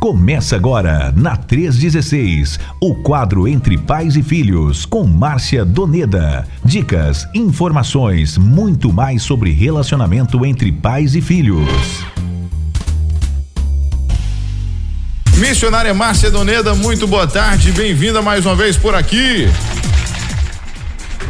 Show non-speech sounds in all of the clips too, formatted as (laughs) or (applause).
Começa agora, na 316, o quadro Entre Pais e Filhos, com Márcia Doneda. Dicas, informações, muito mais sobre relacionamento entre pais e filhos. Missionária Márcia Doneda, muito boa tarde, bem-vinda mais uma vez por aqui.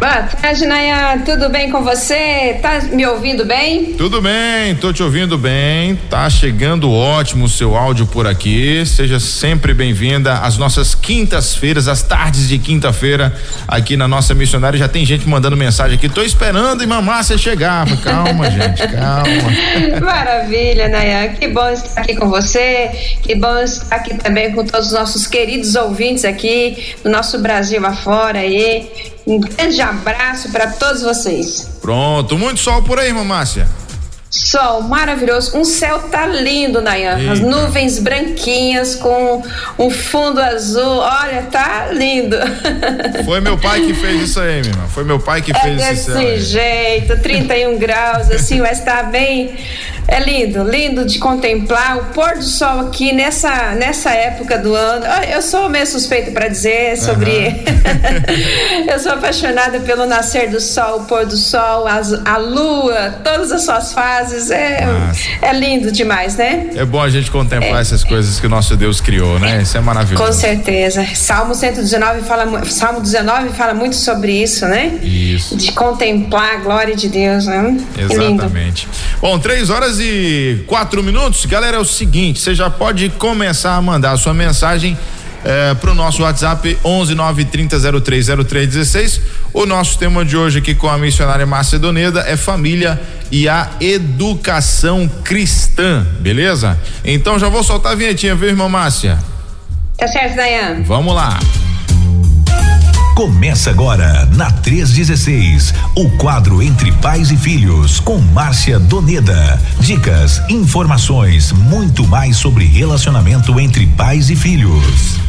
Boa tarde, Nayan. Tudo bem com você? Tá me ouvindo bem? Tudo bem, tô te ouvindo bem. Tá chegando ótimo o seu áudio por aqui. Seja sempre bem-vinda às nossas quintas-feiras, às tardes de quinta-feira, aqui na nossa missionária. Já tem gente mandando mensagem aqui. Tô esperando e mamácia chegar. Calma, gente, calma. (laughs) Maravilha, Nayan. Que bom estar aqui com você. Que bom estar aqui também com todos os nossos queridos ouvintes aqui do nosso Brasil afora aí. Um grande abraço para todos vocês. Pronto, muito sol por aí, mamácia. Sol maravilhoso, um céu tá lindo, Nayan. Eita. As nuvens branquinhas com um fundo azul. Olha, tá lindo. (laughs) Foi meu pai que fez isso aí, minha irmã. Foi meu pai que é fez esse céu. Desse jeito, 31 (laughs) graus, assim, mas tá bem. É lindo, lindo de contemplar o pôr do sol aqui nessa, nessa época do ano. Eu sou meio suspeito para dizer sobre. Uhum. (laughs) eu sou apaixonada pelo nascer do sol, o pôr do sol, as, a lua, todas as suas fases. É, é lindo demais, né? É bom a gente contemplar é. essas coisas que o nosso Deus criou, né? Isso é maravilhoso. Com certeza. Salmo 119 fala, Salmo 19 fala muito sobre isso, né? Isso. De contemplar a glória de Deus, né? Exatamente. Bom, três horas e quatro minutos. Galera, é o seguinte: você já pode começar a mandar a sua mensagem é, para o nosso WhatsApp 11 930 O nosso tema de hoje aqui com a missionária Macedoneda é família e a educação cristã, beleza? Então já vou soltar a vinhetinha, viu, irmã Márcia? Tá certo, Dayan. Vamos lá. Começa agora na 316, o quadro Entre Pais e Filhos com Márcia Doneda. Dicas, informações, muito mais sobre relacionamento entre pais e filhos.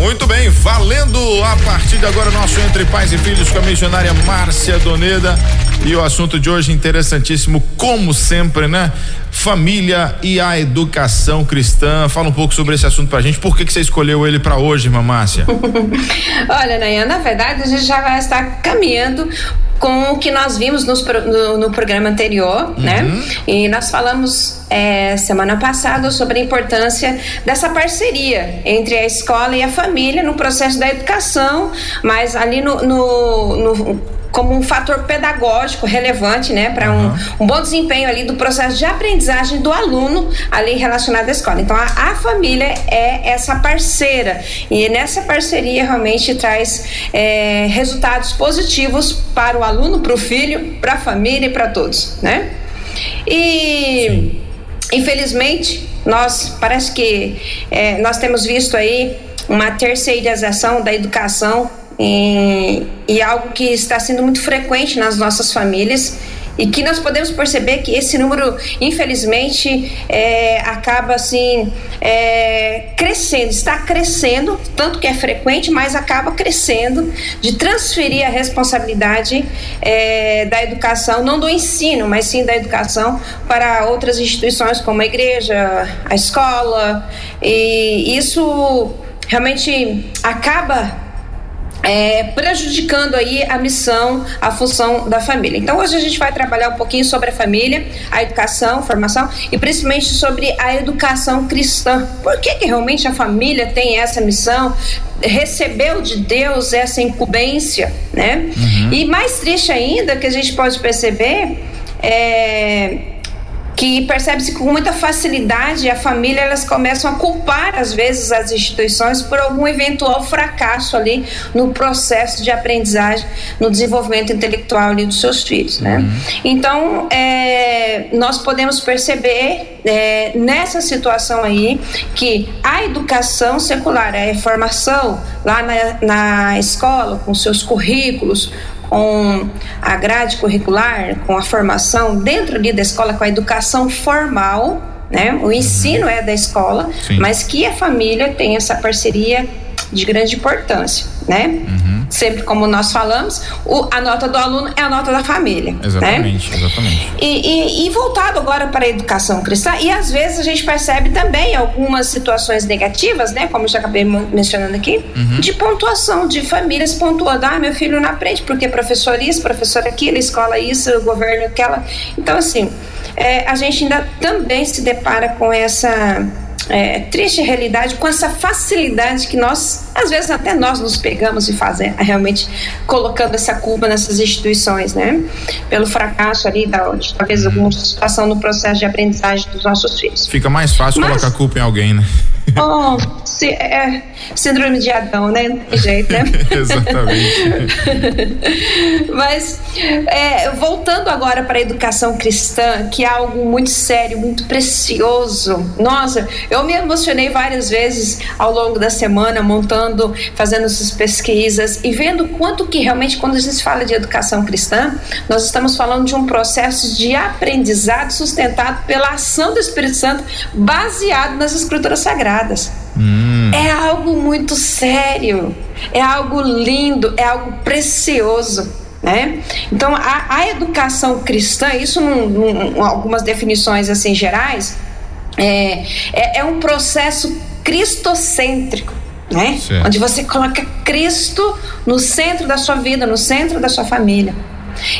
Muito bem, valendo a partir de agora nosso Entre Pais e Filhos com a missionária Márcia Doneda. E o assunto de hoje interessantíssimo, como sempre, né? Família e a educação cristã. Fala um pouco sobre esse assunto pra gente. Por que, que você escolheu ele para hoje, irmã Márcia? (laughs) Olha, Nayan, na verdade a gente já vai estar caminhando com o que nós vimos no, no, no programa anterior, né? uhum. né? E nós falamos é, semana passada sobre a importância dessa parceria entre a escola e a família no processo da educação, mas ali no, no, no como um fator pedagógico relevante, né, para um, um, bom desempenho ali do processo de aprendizagem do aluno ali relacionado à escola. Então, a, a família é essa parceira e nessa parceria realmente traz é, resultados positivos para o aluno, para o filho, para a família e para todos, né? E infelizmente nós parece que é, nós temos visto aí uma terceirização da educação e, e algo que está sendo muito frequente nas nossas famílias e que nós podemos perceber que esse número, infelizmente, é, acaba assim é, crescendo, está crescendo, tanto que é frequente, mas acaba crescendo de transferir a responsabilidade é, da educação, não do ensino, mas sim da educação para outras instituições como a igreja, a escola, e isso realmente acaba é, prejudicando aí a missão, a função da família. Então hoje a gente vai trabalhar um pouquinho sobre a família, a educação, formação e principalmente sobre a educação cristã. Por que, que realmente a família tem essa missão? Recebeu de Deus essa incumbência, né? Uhum. E mais triste ainda que a gente pode perceber é que percebe-se com muita facilidade a família elas começam a culpar às vezes as instituições por algum eventual fracasso ali no processo de aprendizagem, no desenvolvimento intelectual ali dos seus filhos, né? Uhum. Então é, nós podemos perceber é, nessa situação aí que a educação secular, a formação lá na, na escola com seus currículos, com a grade curricular, com a formação dentro ali da escola, com a educação formal, né? O ensino é da escola, Sim. mas que a família tem essa parceria de grande importância, né? Uhum. sempre como nós falamos, o, a nota do aluno é a nota da família. Né? Exatamente, né? exatamente. E, e, e, voltado agora para a educação cristã, e às vezes a gente percebe também algumas situações negativas, né? Como eu já acabei mencionando aqui, uhum. de pontuação, de famílias pontuando, ah, meu filho não aprende porque professor isso, professor aquilo, escola isso, governo aquela. Então, assim, é, a gente ainda também se depara com essa é, triste realidade, com essa facilidade que nós, às vezes até nós nos pegamos e fazem, realmente colocando essa culpa nessas instituições, né? Pelo fracasso ali, da, de, talvez alguma situação no processo de aprendizagem dos nossos filhos. Fica mais fácil Mas, colocar culpa em alguém, né? Oh, se, é, síndrome de Adão, né? Não tem jeito, né? (laughs) Exatamente. (laughs) Mas, é, voltando agora para a educação cristã, que é algo muito sério, muito precioso. Nossa, eu me emocionei várias vezes ao longo da semana, montando, fazendo essas pesquisas e vendo quanto que realmente, quando a gente fala de educação cristã, nós estamos falando de um processo de aprendizado sustentado pela ação do Espírito Santo, baseado nas Escrituras Sagradas. Hum. É algo muito sério, é algo lindo, é algo precioso. Né? Então, a, a educação cristã, isso, num, num, algumas definições assim gerais, é, é, é um processo cristocêntrico. Né? Onde você coloca Cristo no centro da sua vida, no centro da sua família.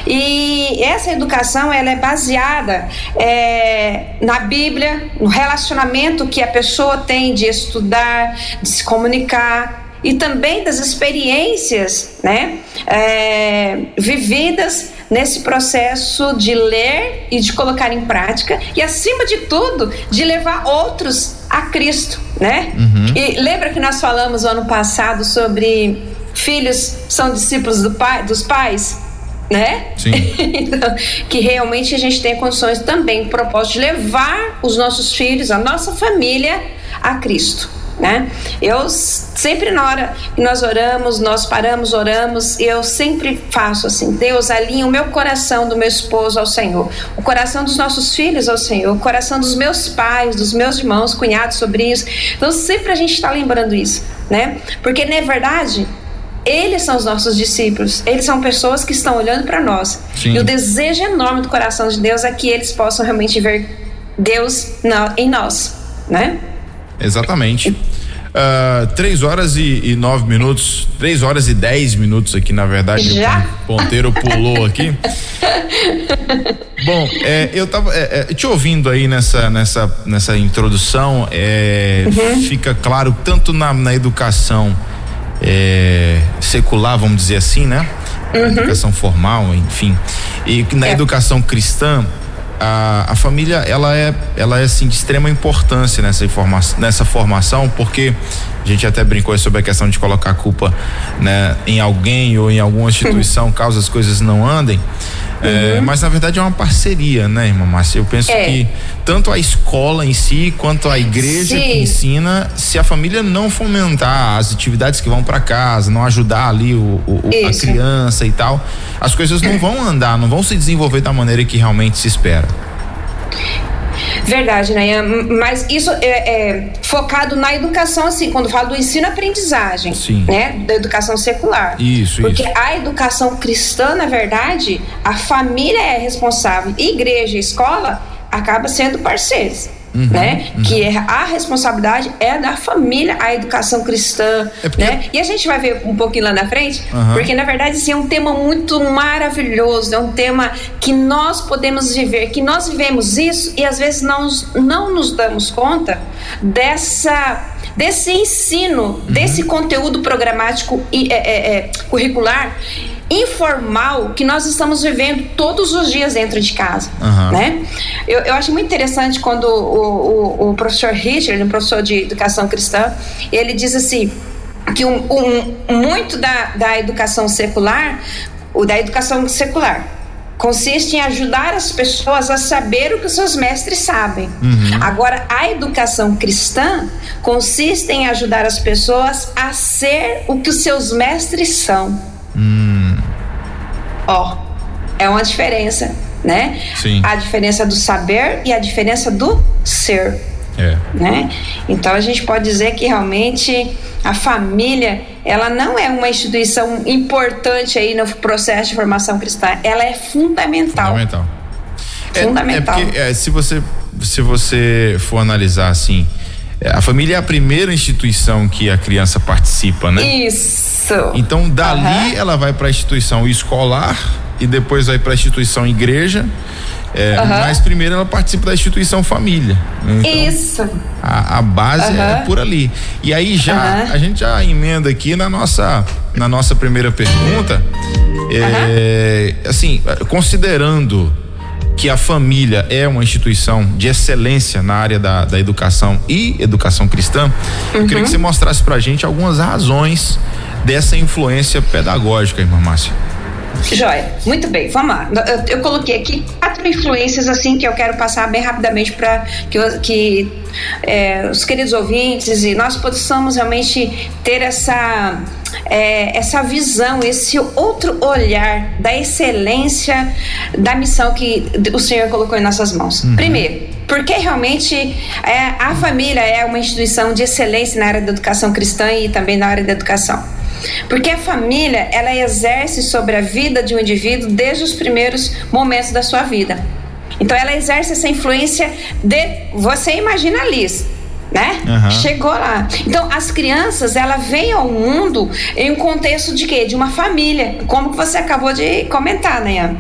E essa educação ela é baseada é, na Bíblia, no relacionamento que a pessoa tem de estudar, de se comunicar e também das experiências né, é, vividas nesse processo de ler e de colocar em prática e acima de tudo de levar outros a Cristo, né? Uhum. E lembra que nós falamos ano passado sobre filhos são discípulos do pai, dos pais? né? Sim. (laughs) então, que realmente a gente tem condições também, propósito de levar os nossos filhos, a nossa família a Cristo. Né? Eu sempre na hora que nós oramos, nós paramos, oramos, eu sempre faço assim: Deus alinha o meu coração do meu esposo ao Senhor, o coração dos nossos filhos ao Senhor, o coração dos meus pais, dos meus irmãos, cunhados, sobrinhos. Então sempre a gente está lembrando isso, né? Porque na verdade eles são os nossos discípulos, eles são pessoas que estão olhando para nós. Sim. E o desejo enorme do coração de Deus é que eles possam realmente ver Deus na, em nós, né? Exatamente. Uh, três horas e, e, nove minutos, três horas e dez minutos aqui, na verdade. Já? O ponteiro pulou aqui. Bom, é, eu tava é, é, te ouvindo aí nessa, nessa, nessa introdução, é, uhum. fica claro tanto na, na educação é, secular, vamos dizer assim, né? Uhum. Educação formal, enfim. E na é. educação cristã, a, a, família ela é ela é assim de extrema importância nessa informação nessa formação porque a gente até brincou sobre a questão de colocar a culpa né, em alguém ou em alguma instituição caso as coisas não andem é, uhum. mas na verdade é uma parceria, né, irmã Márcia? Eu penso é. que tanto a escola em si quanto a igreja Sim. que ensina, se a família não fomentar as atividades que vão para casa, não ajudar ali o, o a criança e tal, as coisas não vão andar, não vão se desenvolver da maneira que realmente se espera. Verdade, Nayan. Mas isso é, é, focado na educação, assim, quando falo do ensino-aprendizagem, né? Da educação secular. Isso, Porque isso. a educação cristã, na verdade, a família é responsável. Igreja e escola acaba sendo parceiros. Uhum, né? Uhum. Que é, a responsabilidade é da família, a educação cristã, é porque... né? E a gente vai ver um pouquinho lá na frente, uhum. porque na verdade assim, é um tema muito maravilhoso, é um tema que nós podemos viver, que nós vivemos isso e às vezes não, não nos damos conta dessa desse ensino, uhum. desse conteúdo programático e é, é, é curricular informal que nós estamos vivendo todos os dias dentro de casa, uhum. né? Eu, eu acho muito interessante quando o, o, o professor Richard, um professor de educação cristã, ele diz assim que um, um, muito da, da educação secular, o da educação secular, consiste em ajudar as pessoas a saber o que os seus mestres sabem. Uhum. Agora, a educação cristã consiste em ajudar as pessoas a ser o que os seus mestres são. Hum. Ó, é uma diferença, né? Sim. A diferença do saber e a diferença do ser. É. Né? Então a gente pode dizer que realmente a família ela não é uma instituição importante aí no processo de formação cristã, ela é fundamental. Fundamental. É, fundamental. É porque, é, se você se você for analisar assim, é, a família é a primeira instituição que a criança participa, né? Isso. Então dali uhum. ela vai para a instituição escolar e depois vai para a instituição igreja. É, uhum. Mas primeiro ela participa da instituição família. Né? Então, Isso. A, a base uhum. é por ali. E aí já a gente já emenda aqui na nossa na nossa primeira pergunta, é, assim considerando que a família é uma instituição de excelência na área da, da educação e educação cristã, uhum. eu queria que você mostrasse pra gente algumas razões dessa influência pedagógica, irmã Márcia. Joia, muito bem, vamos lá. Eu, eu, coloquei aqui quatro influências assim que eu quero passar bem rapidamente para que, que é, os queridos ouvintes e nós possamos realmente ter essa é, essa visão, esse outro olhar da excelência da missão que o Senhor colocou em nossas mãos. Uhum. Primeiro, porque realmente é, a família é uma instituição de excelência na área da educação cristã e também na área da educação. Porque a família, ela exerce sobre a vida de um indivíduo desde os primeiros momentos da sua vida. Então ela exerce essa influência de você imagina a Liz, né? Uhum. Chegou lá. Então, as crianças, ela vem ao mundo em um contexto de quê? De uma família, como você acabou de comentar, né?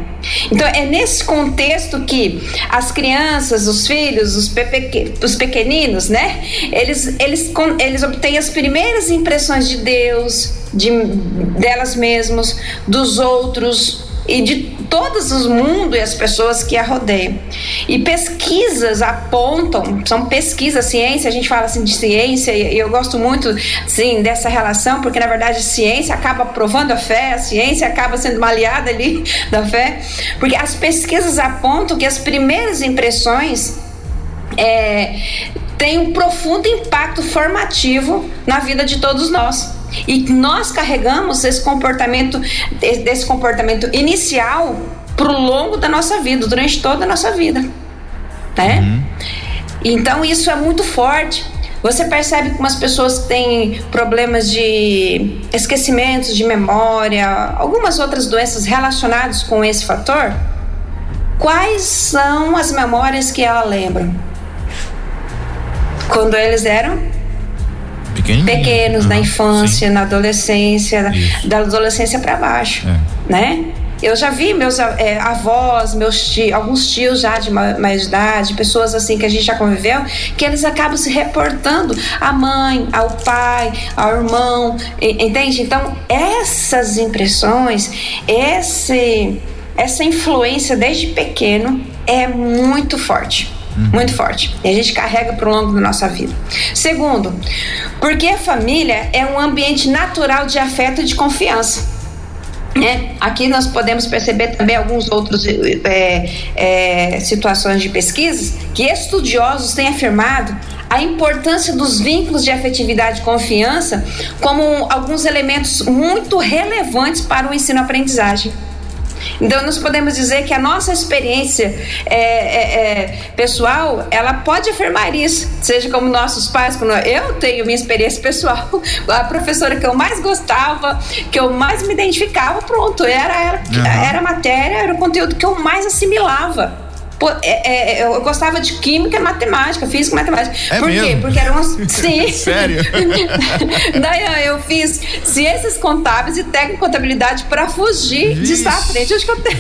Então, é nesse contexto que as crianças, os filhos, os, pepe, os pequeninos, né? Eles, eles, eles obtêm as primeiras impressões de Deus, de, delas mesmas, dos outros, e de todos os mundos e as pessoas que a rodeiam. E pesquisas apontam, são pesquisas, ciência, a gente fala assim de ciência, e eu gosto muito sim, dessa relação, porque na verdade a ciência acaba provando a fé, a ciência acaba sendo uma aliada ali (laughs) da fé, porque as pesquisas apontam que as primeiras impressões é, têm um profundo impacto formativo na vida de todos nós. E nós carregamos esse comportamento, desse comportamento inicial pro longo da nossa vida, durante toda a nossa vida. Né? Uhum. Então isso é muito forte. Você percebe que umas pessoas têm problemas de esquecimentos, de memória, algumas outras doenças relacionadas com esse fator. Quais são as memórias que ela lembra? Quando eles eram pequenos, na infância, Sim. na adolescência, Isso. da adolescência para baixo, é. né? Eu já vi meus é, avós, meus tios, alguns tios já de mais idade, pessoas assim que a gente já conviveu, que eles acabam se reportando à mãe, ao pai, ao irmão, entende? Então, essas impressões, esse, essa influência desde pequeno é muito forte. Uhum. Muito forte. E a gente carrega para o longo da nossa vida. Segundo, porque a família é um ambiente natural de afeto e de confiança. É, aqui nós podemos perceber também alguns outros é, é, situações de pesquisas que estudiosos têm afirmado a importância dos vínculos de afetividade e confiança como alguns elementos muito relevantes para o ensino-aprendizagem. Então, nós podemos dizer que a nossa experiência é, é, é, pessoal, ela pode afirmar isso, seja como nossos pais, como eu tenho minha experiência pessoal, (laughs) a professora que eu mais gostava, que eu mais me identificava, pronto, era, era, uhum. era a matéria, era o conteúdo que eu mais assimilava. Pô, é, é, eu gostava de química, matemática, física, matemática. É Por mesmo? quê? Porque eram umas. (laughs) Sim. Sério? (laughs) Daí eu fiz ciências contábeis e técnico contabilidade para fugir Vixe. de estar à frente. Acho que eu tenho.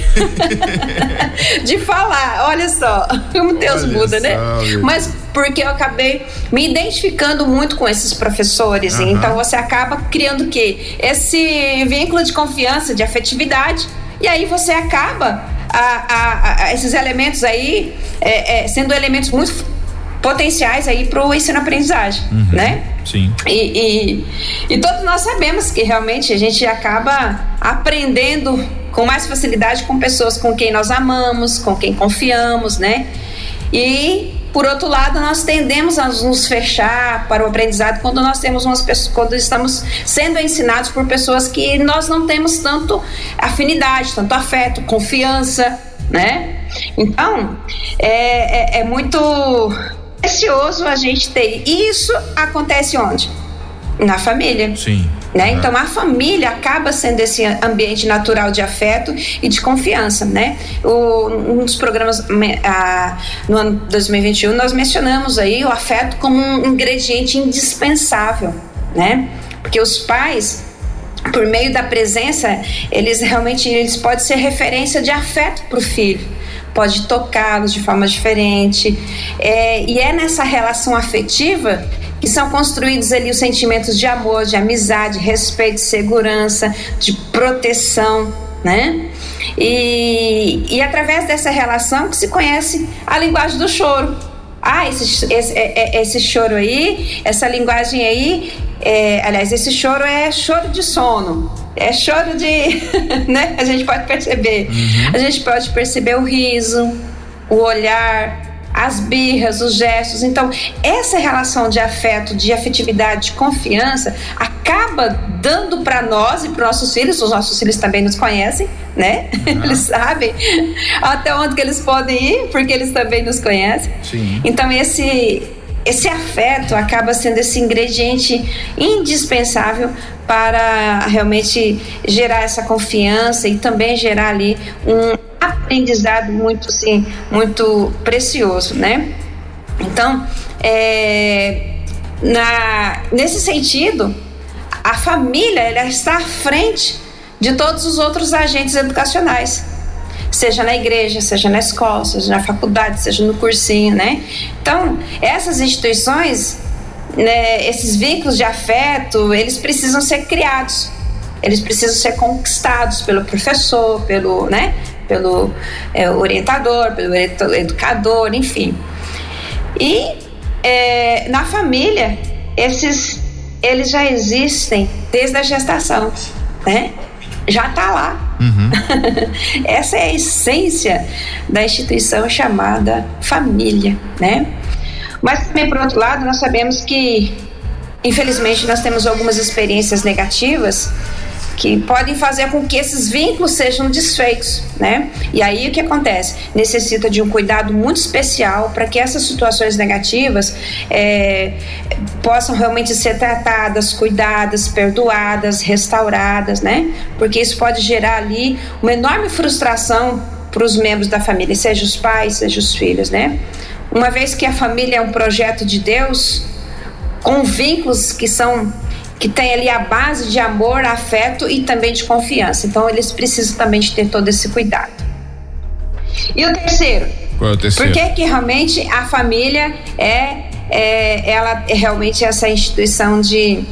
(laughs) de falar, olha só, como Deus olha muda, né? só, né? Mas porque eu acabei me identificando muito com esses professores. Uhum. Então você acaba criando o quê? Esse vínculo de confiança, de afetividade. E aí você acaba a, a, a esses elementos aí é, é, sendo elementos muito potenciais aí para o ensino-aprendizagem, uhum, né? Sim. E, e, e, todos nós sabemos que realmente a gente acaba aprendendo com mais facilidade com pessoas com quem nós amamos, com quem confiamos, né? E por outro lado, nós tendemos a nos fechar para o aprendizado quando nós temos umas pessoas, quando estamos sendo ensinados por pessoas que nós não temos tanto afinidade, tanto afeto, confiança, né? Então, é, é, é muito precioso a gente ter. E isso acontece onde? Na família. Sim. Né? Então a família acaba sendo esse ambiente natural de afeto e de confiança, né? O, um dos programas a, no ano 2021 nós mencionamos aí o afeto como um ingrediente indispensável, né? Porque os pais por meio da presença, eles realmente eles podem ser referência de afeto para o filho, pode tocá-los de forma diferente. É, e é nessa relação afetiva que são construídos ali os sentimentos de amor, de amizade, respeito, segurança, de proteção, né? E, e através dessa relação que se conhece a linguagem do choro. Ah, esse, esse, é, é, esse choro aí, essa linguagem aí, é, aliás, esse choro é choro de sono, é choro de. (laughs) né? A gente pode perceber. Uhum. A gente pode perceber o riso, o olhar, as birras, os gestos. Então, essa relação de afeto, de afetividade, de confiança, acaba dando para nós e para nossos filhos, os nossos filhos também nos conhecem, né? Uhum. (laughs) Eles sabem até onde que eles podem ir, porque eles também nos conhecem. Sim. Então, esse esse afeto acaba sendo esse ingrediente indispensável para realmente gerar essa confiança e também gerar ali um aprendizado muito sim, muito precioso, né? Então, é, na, nesse sentido, a família ela está à frente de todos os outros agentes educacionais seja na igreja, seja na escola, seja na faculdade, seja no cursinho, né? Então, essas instituições, né, esses vínculos de afeto, eles precisam ser criados. Eles precisam ser conquistados pelo professor, pelo, né, pelo é, orientador, pelo educador, enfim. E é, na família, esses eles já existem desde a gestação, né? Já está lá. Uhum. (laughs) Essa é a essência da instituição chamada família, né? Mas também, por outro lado, nós sabemos que, infelizmente, nós temos algumas experiências negativas que podem fazer com que esses vínculos sejam desfeitos, né? E aí o que acontece? Necessita de um cuidado muito especial para que essas situações negativas é, possam realmente ser tratadas, cuidadas, perdoadas, restauradas, né? Porque isso pode gerar ali uma enorme frustração para os membros da família, seja os pais, seja os filhos, né? Uma vez que a família é um projeto de Deus, com vínculos que são que tem ali a base de amor, afeto e também de confiança. Então eles precisam também de ter todo esse cuidado. E o terceiro? Qual é o terceiro? Por que, que realmente a família é, é ela é realmente essa instituição de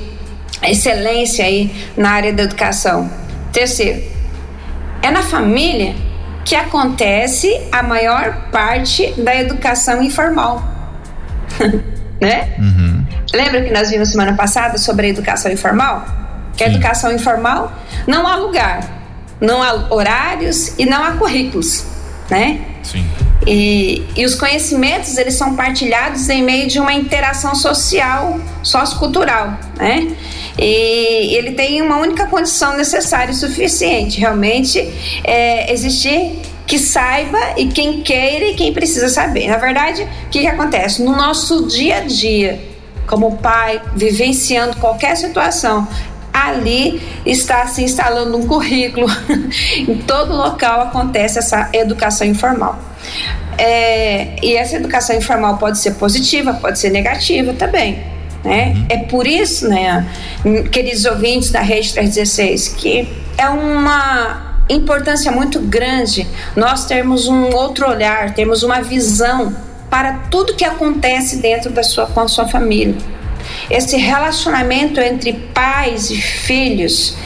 excelência aí na área da educação? Terceiro, é na família que acontece a maior parte da educação informal. (laughs) né? Uhum. Lembra que nós vimos semana passada sobre a educação informal? Que a educação informal não há lugar, não há horários e não há currículos, né? Sim. E, e os conhecimentos eles são partilhados em meio de uma interação social, sociocultural, né? E ele tem uma única condição necessária e suficiente, realmente é, existir que saiba e quem queira e quem precisa saber. Na verdade, o que, que acontece? No nosso dia a dia, como pai, vivenciando qualquer situação, ali está se instalando um currículo. (laughs) em todo local acontece essa educação informal. É, e essa educação informal pode ser positiva, pode ser negativa também. Né? Uhum. É por isso, né, queridos ouvintes da Rede 316, que é uma importância muito grande nós termos um outro olhar, termos uma visão para tudo que acontece dentro da sua com a sua família. Esse relacionamento entre pais e filhos,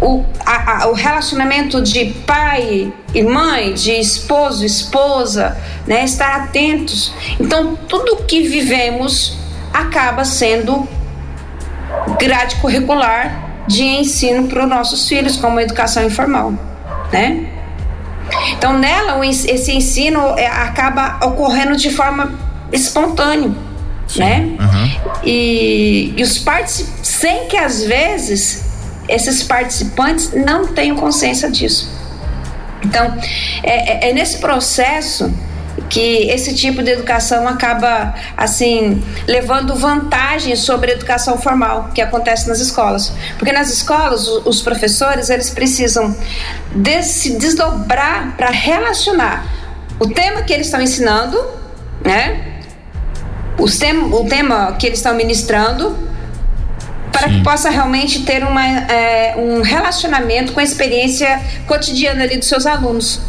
o, a, a, o relacionamento de pai e mãe, de esposo e esposa, né, estar atentos. Então, tudo que vivemos acaba sendo grade curricular de ensino para os nossos filhos, como educação informal né? Então nela esse ensino é, acaba ocorrendo de forma espontânea, Sim. né? Uhum. E, e os participantes, sem que às vezes esses participantes não tenham consciência disso. Então é, é, é nesse processo que esse tipo de educação acaba assim levando vantagem sobre a educação formal que acontece nas escolas, porque nas escolas os professores eles precisam se desdobrar para relacionar o tema que eles estão ensinando, né? Os tem, o tema que eles estão ministrando para que possa realmente ter uma, é, um relacionamento com a experiência cotidiana ali dos seus alunos.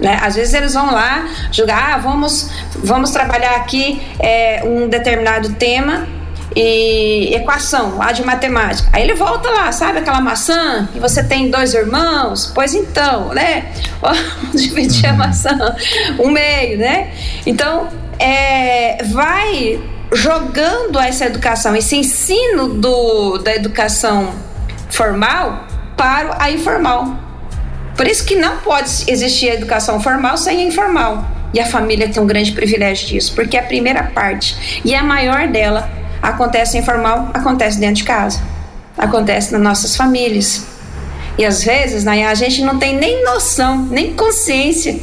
Né? Às vezes eles vão lá julgar, ah, vamos, vamos trabalhar aqui é, um determinado tema e equação lá de matemática. Aí ele volta lá, sabe aquela maçã que você tem dois irmãos? Pois então, né? (laughs) Vamos dividir a uhum. maçã um meio, né? Então, é, vai jogando essa educação, esse ensino do, da educação formal para a informal. Por isso que não pode existir a educação formal sem a informal. E a família tem um grande privilégio disso, porque a primeira parte e a maior dela acontece informal, acontece dentro de casa, acontece nas nossas famílias. E às vezes, né, a gente não tem nem noção, nem consciência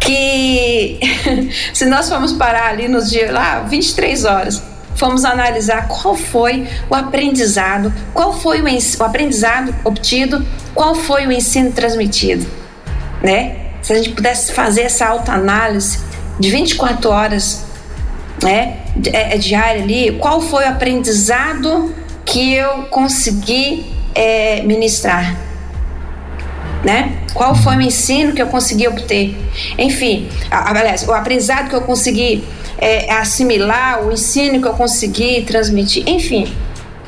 que (laughs) se nós formos parar ali nos dias lá, 23 horas, fomos analisar qual foi o aprendizado, qual foi o, o aprendizado obtido, qual foi o ensino transmitido, né? Se a gente pudesse fazer essa autoanálise de 24 horas, né, é, é, diária ali, qual foi o aprendizado que eu consegui é, ministrar, né? Qual foi o ensino que eu consegui obter? Enfim, aliás, o aprendizado que eu consegui é, assimilar, o ensino que eu consegui transmitir, enfim,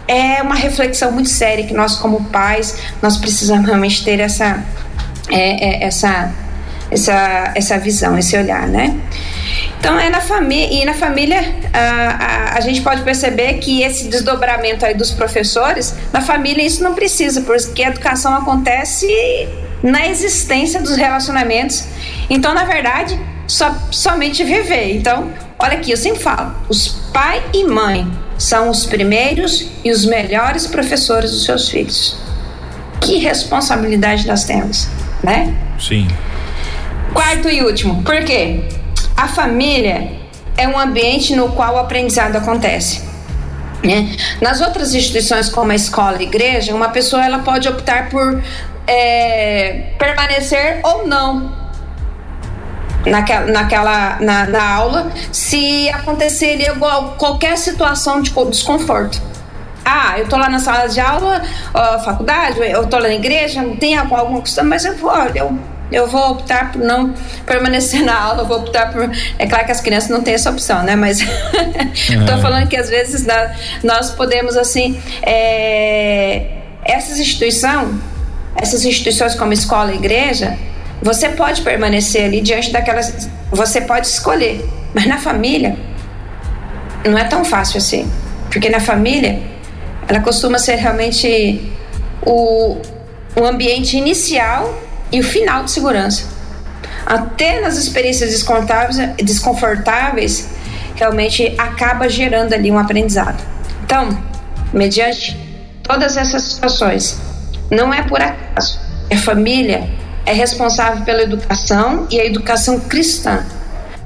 é uma reflexão muito séria que nós como pais nós precisamos realmente ter essa é, é, essa essa essa visão, esse olhar, né? Então é na família e na família a, a, a, gente pode perceber que esse desdobramento aí dos professores na família isso não precisa porque a educação acontece na existência dos relacionamentos. Então, na verdade, só, somente viver. Então, olha aqui, eu sempre falo: os pai e mãe são os primeiros e os melhores professores dos seus filhos. Que responsabilidade nós temos, né? Sim. Quarto e último, por quê? A família é um ambiente no qual o aprendizado acontece. Né? Nas outras instituições como a escola e a igreja, uma pessoa ela pode optar por é, permanecer ou não naquela, naquela na, na aula se aconteceria igual, qualquer situação de desconforto. Ah, eu tô lá na sala de aula, ó, faculdade, eu tô lá na igreja, não tem alguma questão, mas eu vou, eu, eu vou optar por não permanecer (laughs) na aula, vou optar por. É claro que as crianças não têm essa opção, né? Mas (laughs) estou é. falando que às vezes nós podemos, assim, é, essas instituições essas instituições como escola e igreja, você pode permanecer ali diante daquelas. Você pode escolher. Mas na família, não é tão fácil assim. Porque na família, ela costuma ser realmente o, o ambiente inicial e o final de segurança. Até nas experiências desconfortáveis, desconfortáveis realmente acaba gerando ali um aprendizado. Então, mediante todas essas situações, não é por acaso. A família é responsável pela educação e a educação cristã,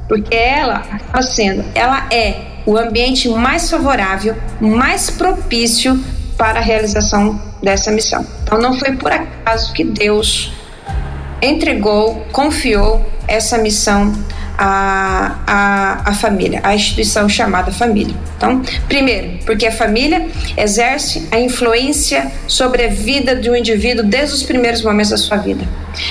porque ela acaba sendo, ela é o ambiente mais favorável, mais propício para a realização dessa missão. Então não foi por acaso que Deus entregou, confiou essa missão à, à, à família, à instituição chamada família. Então, primeiro, porque a família exerce a influência sobre a vida de um indivíduo desde os primeiros momentos da sua vida.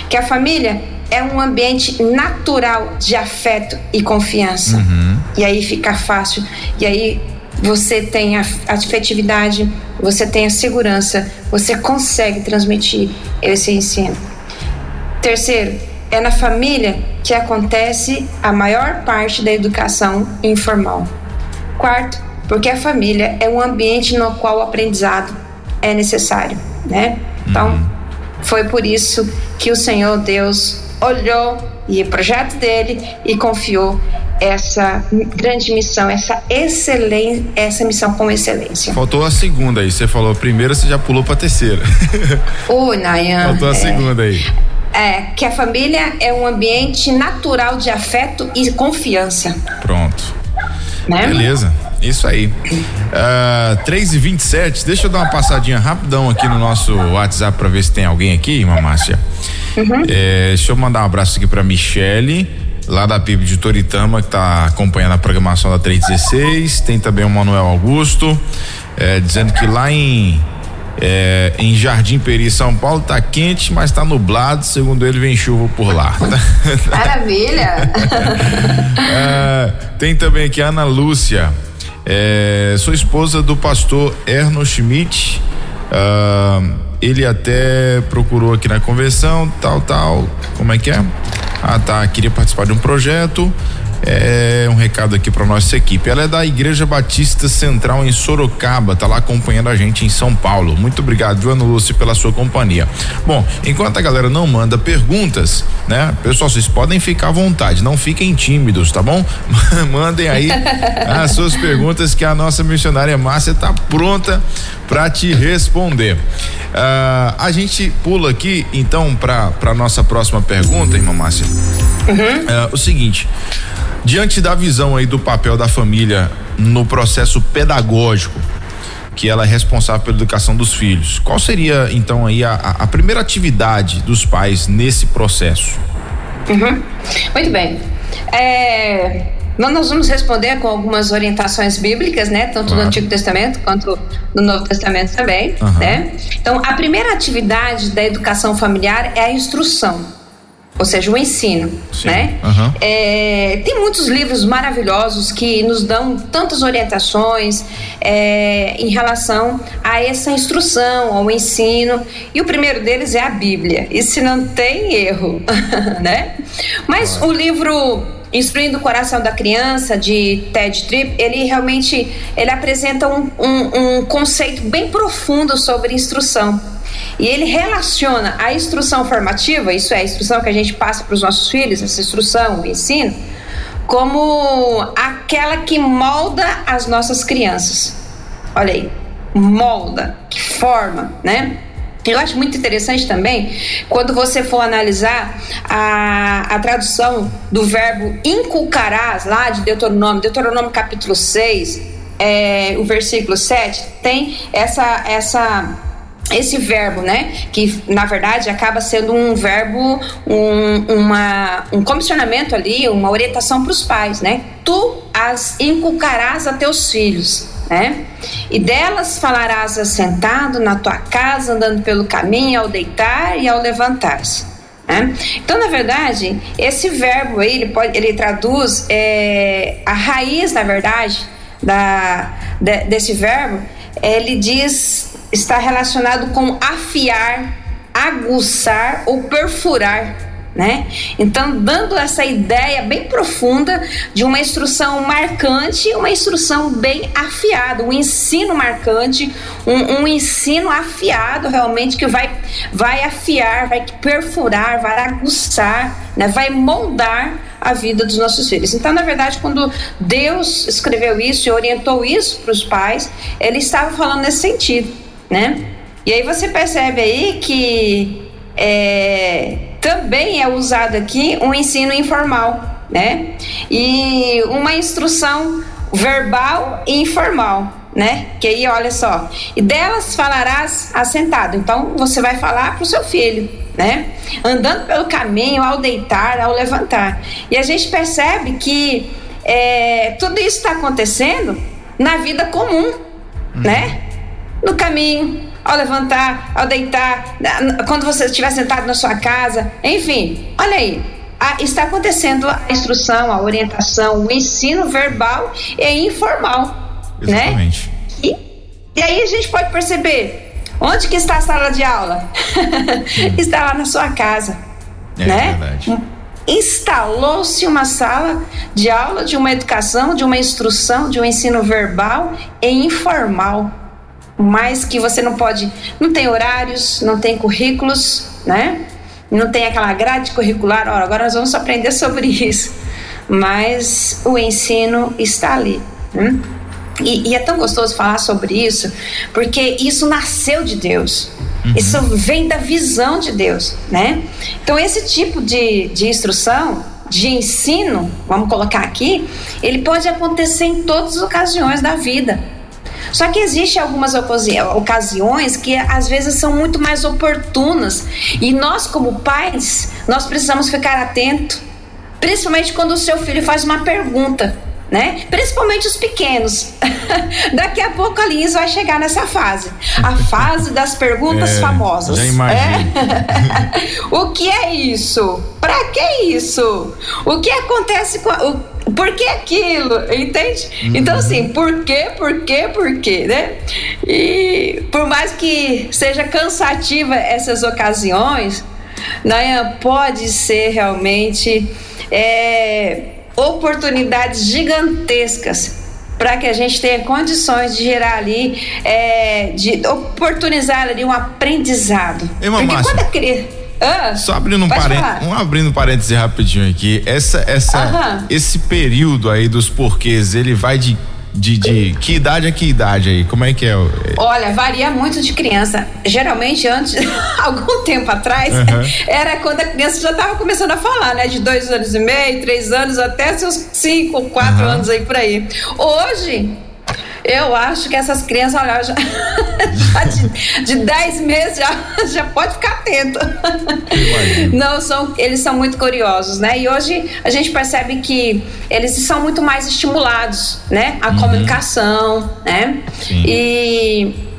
Que a família é um ambiente natural de afeto e confiança. Uhum. E aí fica fácil. E aí você tem a afetividade, você tem a segurança, você consegue transmitir esse ensino. Terceiro, é na família que acontece a maior parte da educação informal. Quarto, porque a família é um ambiente no qual o aprendizado é necessário, né? Então, uhum. foi por isso que o Senhor Deus olhou e o projeto dele e confiou essa grande missão, essa excelência, essa missão com excelência. Faltou a segunda aí, você falou a primeira, você já pulou para a terceira. Oi, Nayan. Faltou a é. segunda aí. É, que a família é um ambiente natural de afeto e confiança. Pronto. Né? Beleza. Isso aí. Uh, 3 e 27 deixa eu dar uma passadinha rapidão aqui no nosso WhatsApp para ver se tem alguém aqui, irmã Márcia. Uhum. É, deixa eu mandar um abraço aqui para Michele, lá da PIB de Toritama, que está acompanhando a programação da 316. Tem também o Manuel Augusto, é, dizendo que lá em é, em Jardim Peri, São Paulo, tá quente, mas tá nublado. Segundo ele, vem chuva por lá. (laughs) Maravilha! é, tem também aqui a Ana Lúcia. É, sou esposa do pastor Erno Schmidt. Uh, ele até procurou aqui na convenção, tal, tal. Como é que é? Ah, tá. Queria participar de um projeto é um recado aqui para nossa equipe. Ela é da Igreja Batista Central em Sorocaba, tá lá acompanhando a gente em São Paulo. Muito obrigado, Joana Lúcia, pela sua companhia. Bom, enquanto a galera não manda perguntas, né? Pessoal, vocês podem ficar à vontade, não fiquem tímidos, tá bom? (laughs) Mandem aí (laughs) as suas perguntas que a nossa missionária Márcia tá pronta para te responder. Uh, a gente pula aqui então para nossa próxima pergunta, irmã Márcia. Uhum. Uh, o seguinte, Diante da visão aí do papel da família no processo pedagógico, que ela é responsável pela educação dos filhos, qual seria então aí a, a primeira atividade dos pais nesse processo? Uhum. Muito bem. É, nós vamos responder com algumas orientações bíblicas, né? Tanto claro. do Antigo Testamento quanto do Novo Testamento também, uhum. né? Então, a primeira atividade da educação familiar é a instrução ou seja, o ensino, Sim. né? Uhum. É, tem muitos livros maravilhosos que nos dão tantas orientações é, em relação a essa instrução, ao ensino, e o primeiro deles é a Bíblia. Isso não tem erro, (laughs) né? Mas o livro Instruindo o Coração da Criança, de Ted Tripp, ele realmente ele apresenta um, um, um conceito bem profundo sobre instrução. E ele relaciona a instrução formativa, isso é, a instrução que a gente passa para os nossos filhos, essa instrução, o ensino, como aquela que molda as nossas crianças. Olha aí, molda, que forma, né? Eu acho muito interessante também quando você for analisar a, a tradução do verbo inculcarás, lá de Deuteronômio, Deuteronômio capítulo 6, é, o versículo 7, tem essa, essa esse verbo, né, que na verdade acaba sendo um verbo, um, uma, um comissionamento ali, uma orientação para os pais, né? Tu as inculcarás a teus filhos, né? E delas falarás assentado na tua casa, andando pelo caminho, ao deitar e ao levantar-se. Né? Então, na verdade, esse verbo aí, ele, pode, ele traduz é, a raiz, na verdade, da, de, desse verbo, ele diz está relacionado com afiar, aguçar ou perfurar. Né? Então, dando essa ideia bem profunda de uma instrução marcante, uma instrução bem afiada, um ensino marcante, um, um, ensino afiado realmente que vai, vai afiar, vai perfurar, vai aguçar, né? vai moldar a vida dos nossos filhos. Então, na verdade, quando Deus escreveu isso e orientou isso para os pais, ele estava falando nesse sentido né? E aí você percebe aí que é, também é usado aqui um ensino informal, né? E uma instrução verbal e informal, né? Que aí, olha só, e delas falarás assentado. Então, você vai falar para o seu filho, né? Andando pelo caminho, ao deitar, ao levantar. E a gente percebe que é, tudo isso está acontecendo na vida comum, uhum. né? no caminho, ao levantar, ao deitar, quando você estiver sentado na sua casa, enfim, olha aí. está acontecendo a instrução, a orientação, o ensino verbal e informal, né? Exatamente. né? E, e aí a gente pode perceber onde que está a sala de aula? (laughs) está lá na sua casa, é né? Verdade instalou-se uma sala de aula de uma educação, de uma instrução, de um ensino verbal e informal mas que você não pode, não tem horários, não tem currículos, né? Não tem aquela grade curricular, Ora, agora nós vamos aprender sobre (laughs) isso. Mas o ensino está ali. Né? E, e, é tão gostoso falar sobre isso, porque isso nasceu de Deus. Uhum. Isso vem da visão de Deus, né? Então, esse tipo de, de instrução, de ensino, vamos colocar aqui, ele pode acontecer em todas as ocasiões da vida. Só que existe algumas ocasiões que às vezes são muito mais oportunas. E nós como pais, nós precisamos ficar atento, principalmente quando o seu filho faz uma pergunta né? Principalmente os pequenos. (laughs) Daqui a pouco a Lins vai chegar nessa fase. A fase das perguntas é, famosas. Já imagino. É? (laughs) o que é isso? Para que isso? O que acontece com a, o, por que aquilo? Entende? Uhum. Então, assim, por quê, por quê, por quê, né? E por mais que seja cansativa essas ocasiões, Nayan, pode ser realmente. É, oportunidades gigantescas para que a gente tenha condições de gerar ali, é, de oportunizar ali um aprendizado. Ei, Porque Márcia, quando a criança. Ah, Só abrindo um, parênteses, um abrindo parêntese rapidinho aqui. Essa, essa, esse período aí dos porquês, ele vai de de, de que idade a que idade aí? Como é que é? Olha, varia muito de criança. Geralmente, antes, (laughs) algum tempo atrás, uhum. era quando a criança já estava começando a falar, né? De dois anos e meio, três anos, até seus cinco, quatro uhum. anos aí por aí. Hoje, eu acho que essas crianças, olha, já, (laughs) já de, de 10 meses já, (laughs) já pode ficar atento. Não, são, eles são muito curiosos, né? E hoje a gente percebe que eles são muito mais estimulados, né? A uhum. comunicação, né? Sim. E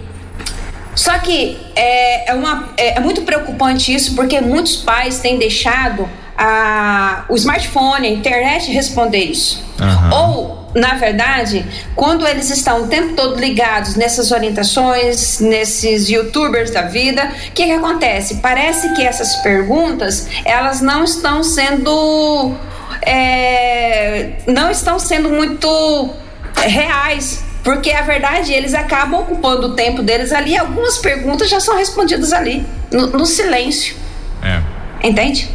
só que é, é, uma, é, é, muito preocupante isso, porque muitos pais têm deixado a, o smartphone, a internet responder isso. Uhum. Ou na verdade, quando eles estão o tempo todo ligados nessas orientações, nesses youtubers da vida, o que, que acontece? Parece que essas perguntas elas não estão sendo é, não estão sendo muito reais porque a verdade eles acabam ocupando o tempo deles ali. Algumas perguntas já são respondidas ali no, no silêncio. Entende?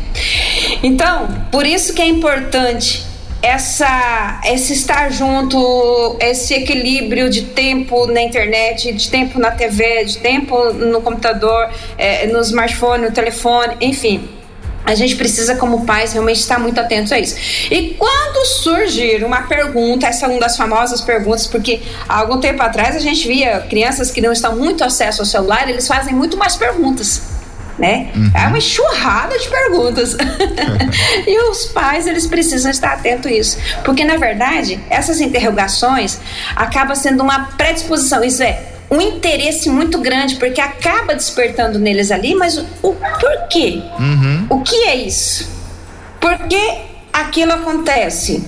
Então, por isso que é importante essa esse estar junto, esse equilíbrio de tempo na internet, de tempo na TV, de tempo no computador, é, no smartphone, no telefone, enfim. A gente precisa, como pais, realmente estar muito atentos a isso. E quando surgir uma pergunta, essa é uma das famosas perguntas, porque há algum tempo atrás a gente via crianças que não estão muito acesso ao celular, eles fazem muito mais perguntas né? Uhum. É uma enxurrada de perguntas. (laughs) e os pais, eles precisam estar atentos a isso. Porque, na verdade, essas interrogações acabam sendo uma predisposição, isso é, um interesse muito grande, porque acaba despertando neles ali, mas o, o porquê? Uhum. O que é isso? Por que aquilo acontece?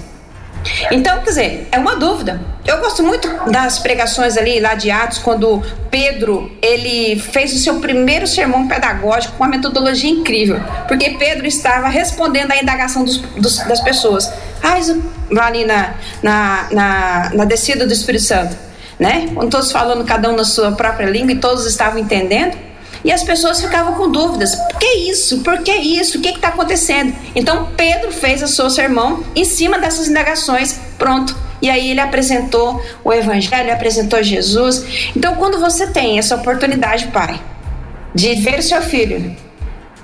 Então, quer dizer, é uma dúvida. Eu gosto muito das pregações ali lá de Atos, quando Pedro ele fez o seu primeiro sermão pedagógico com uma metodologia incrível, porque Pedro estava respondendo à indagação dos, dos, das pessoas. Ah, lá ali na, na, na, na descida do Espírito Santo, né? Quando todos falando cada um na sua própria língua e todos estavam entendendo. E as pessoas ficavam com dúvidas: por que isso? Por que isso? O que está acontecendo? Então Pedro fez o seu sermão em cima dessas indagações. Pronto. E aí ele apresentou o Evangelho, apresentou Jesus. Então, quando você tem essa oportunidade, pai, de ver o seu filho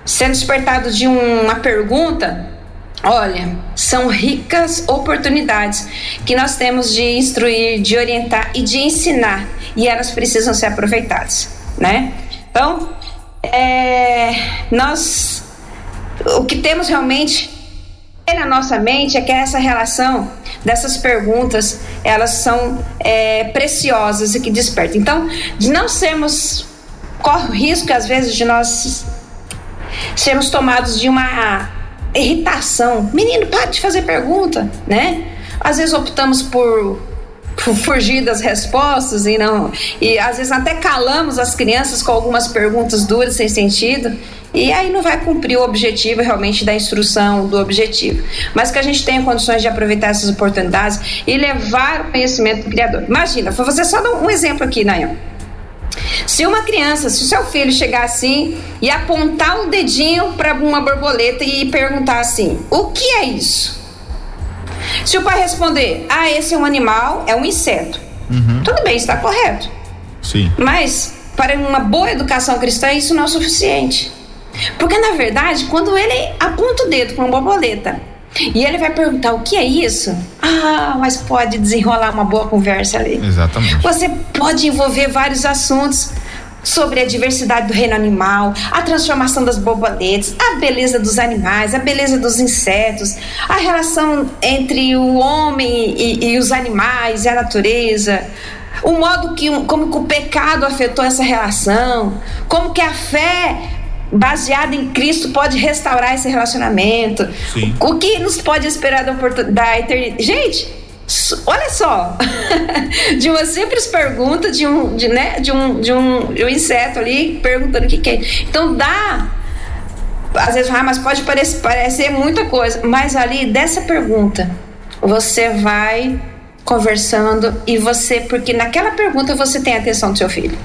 sendo despertado de uma pergunta, olha, são ricas oportunidades que nós temos de instruir, de orientar e de ensinar, e elas precisam ser aproveitadas, né? Então, é, nós, o que temos realmente na nossa mente é que essa relação dessas perguntas elas são é, preciosas e que despertam. Então, de não sermos corre o risco às vezes de nós sermos tomados de uma irritação. Menino, pare de fazer pergunta, né? Às vezes optamos por (laughs) fugir das respostas e não e às vezes até calamos as crianças com algumas perguntas duras sem sentido e aí não vai cumprir o objetivo realmente da instrução do objetivo. Mas que a gente tenha condições de aproveitar essas oportunidades e levar o conhecimento do criador. Imagina foi você só um exemplo aqui Nayan. Se uma criança, se o seu filho chegar assim e apontar o dedinho para uma borboleta e perguntar assim: "O que é isso?" Se o pai responder, ah, esse é um animal, é um inseto. Uhum. Tudo bem, está correto. Sim. Mas para uma boa educação cristã, isso não é suficiente. Porque, na verdade, quando ele aponta o dedo para uma borboleta e ele vai perguntar o que é isso, ah, mas pode desenrolar uma boa conversa ali. Exatamente. Você pode envolver vários assuntos sobre a diversidade do reino animal, a transformação das borboletas, a beleza dos animais, a beleza dos insetos, a relação entre o homem e, e os animais e a natureza, o modo que como que o pecado afetou essa relação, como que a fé baseada em Cristo pode restaurar esse relacionamento, Sim. o que nos pode esperar da, da eternidade. Gente, Olha só, (laughs) de uma simples pergunta de um, de, né, de um, de um, de um inseto ali perguntando o que, que é. Então dá, às vezes, ah, mas pode parecer, parecer muita coisa, mas ali dessa pergunta você vai conversando e você, porque naquela pergunta você tem a atenção do seu filho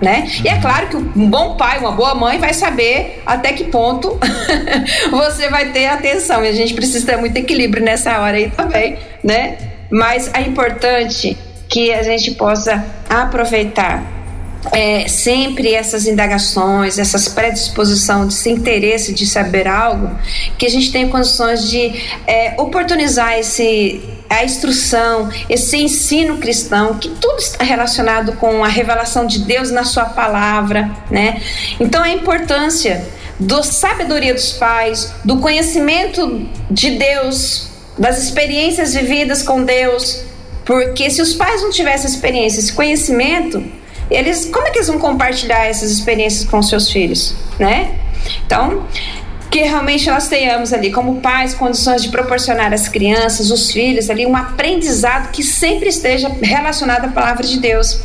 né? E é claro que um bom pai, uma boa mãe vai saber até que ponto (laughs) você vai ter atenção. E a gente precisa ter muito equilíbrio nessa hora aí também, né? Mas é importante que a gente possa aproveitar é, sempre essas indagações, essas predisposição, esse interesse de saber algo, que a gente tenha condições de é, oportunizar esse a instrução, esse ensino cristão, que tudo está relacionado com a revelação de Deus na sua palavra, né? Então a importância da sabedoria dos pais, do conhecimento de Deus, das experiências vividas com Deus, porque se os pais não tivessem experiência, esse conhecimento, eles como é que eles vão compartilhar essas experiências com seus filhos, né? Então, que realmente nós tenhamos ali, como pais, condições de proporcionar às crianças, os filhos ali, um aprendizado que sempre esteja relacionado à palavra de Deus.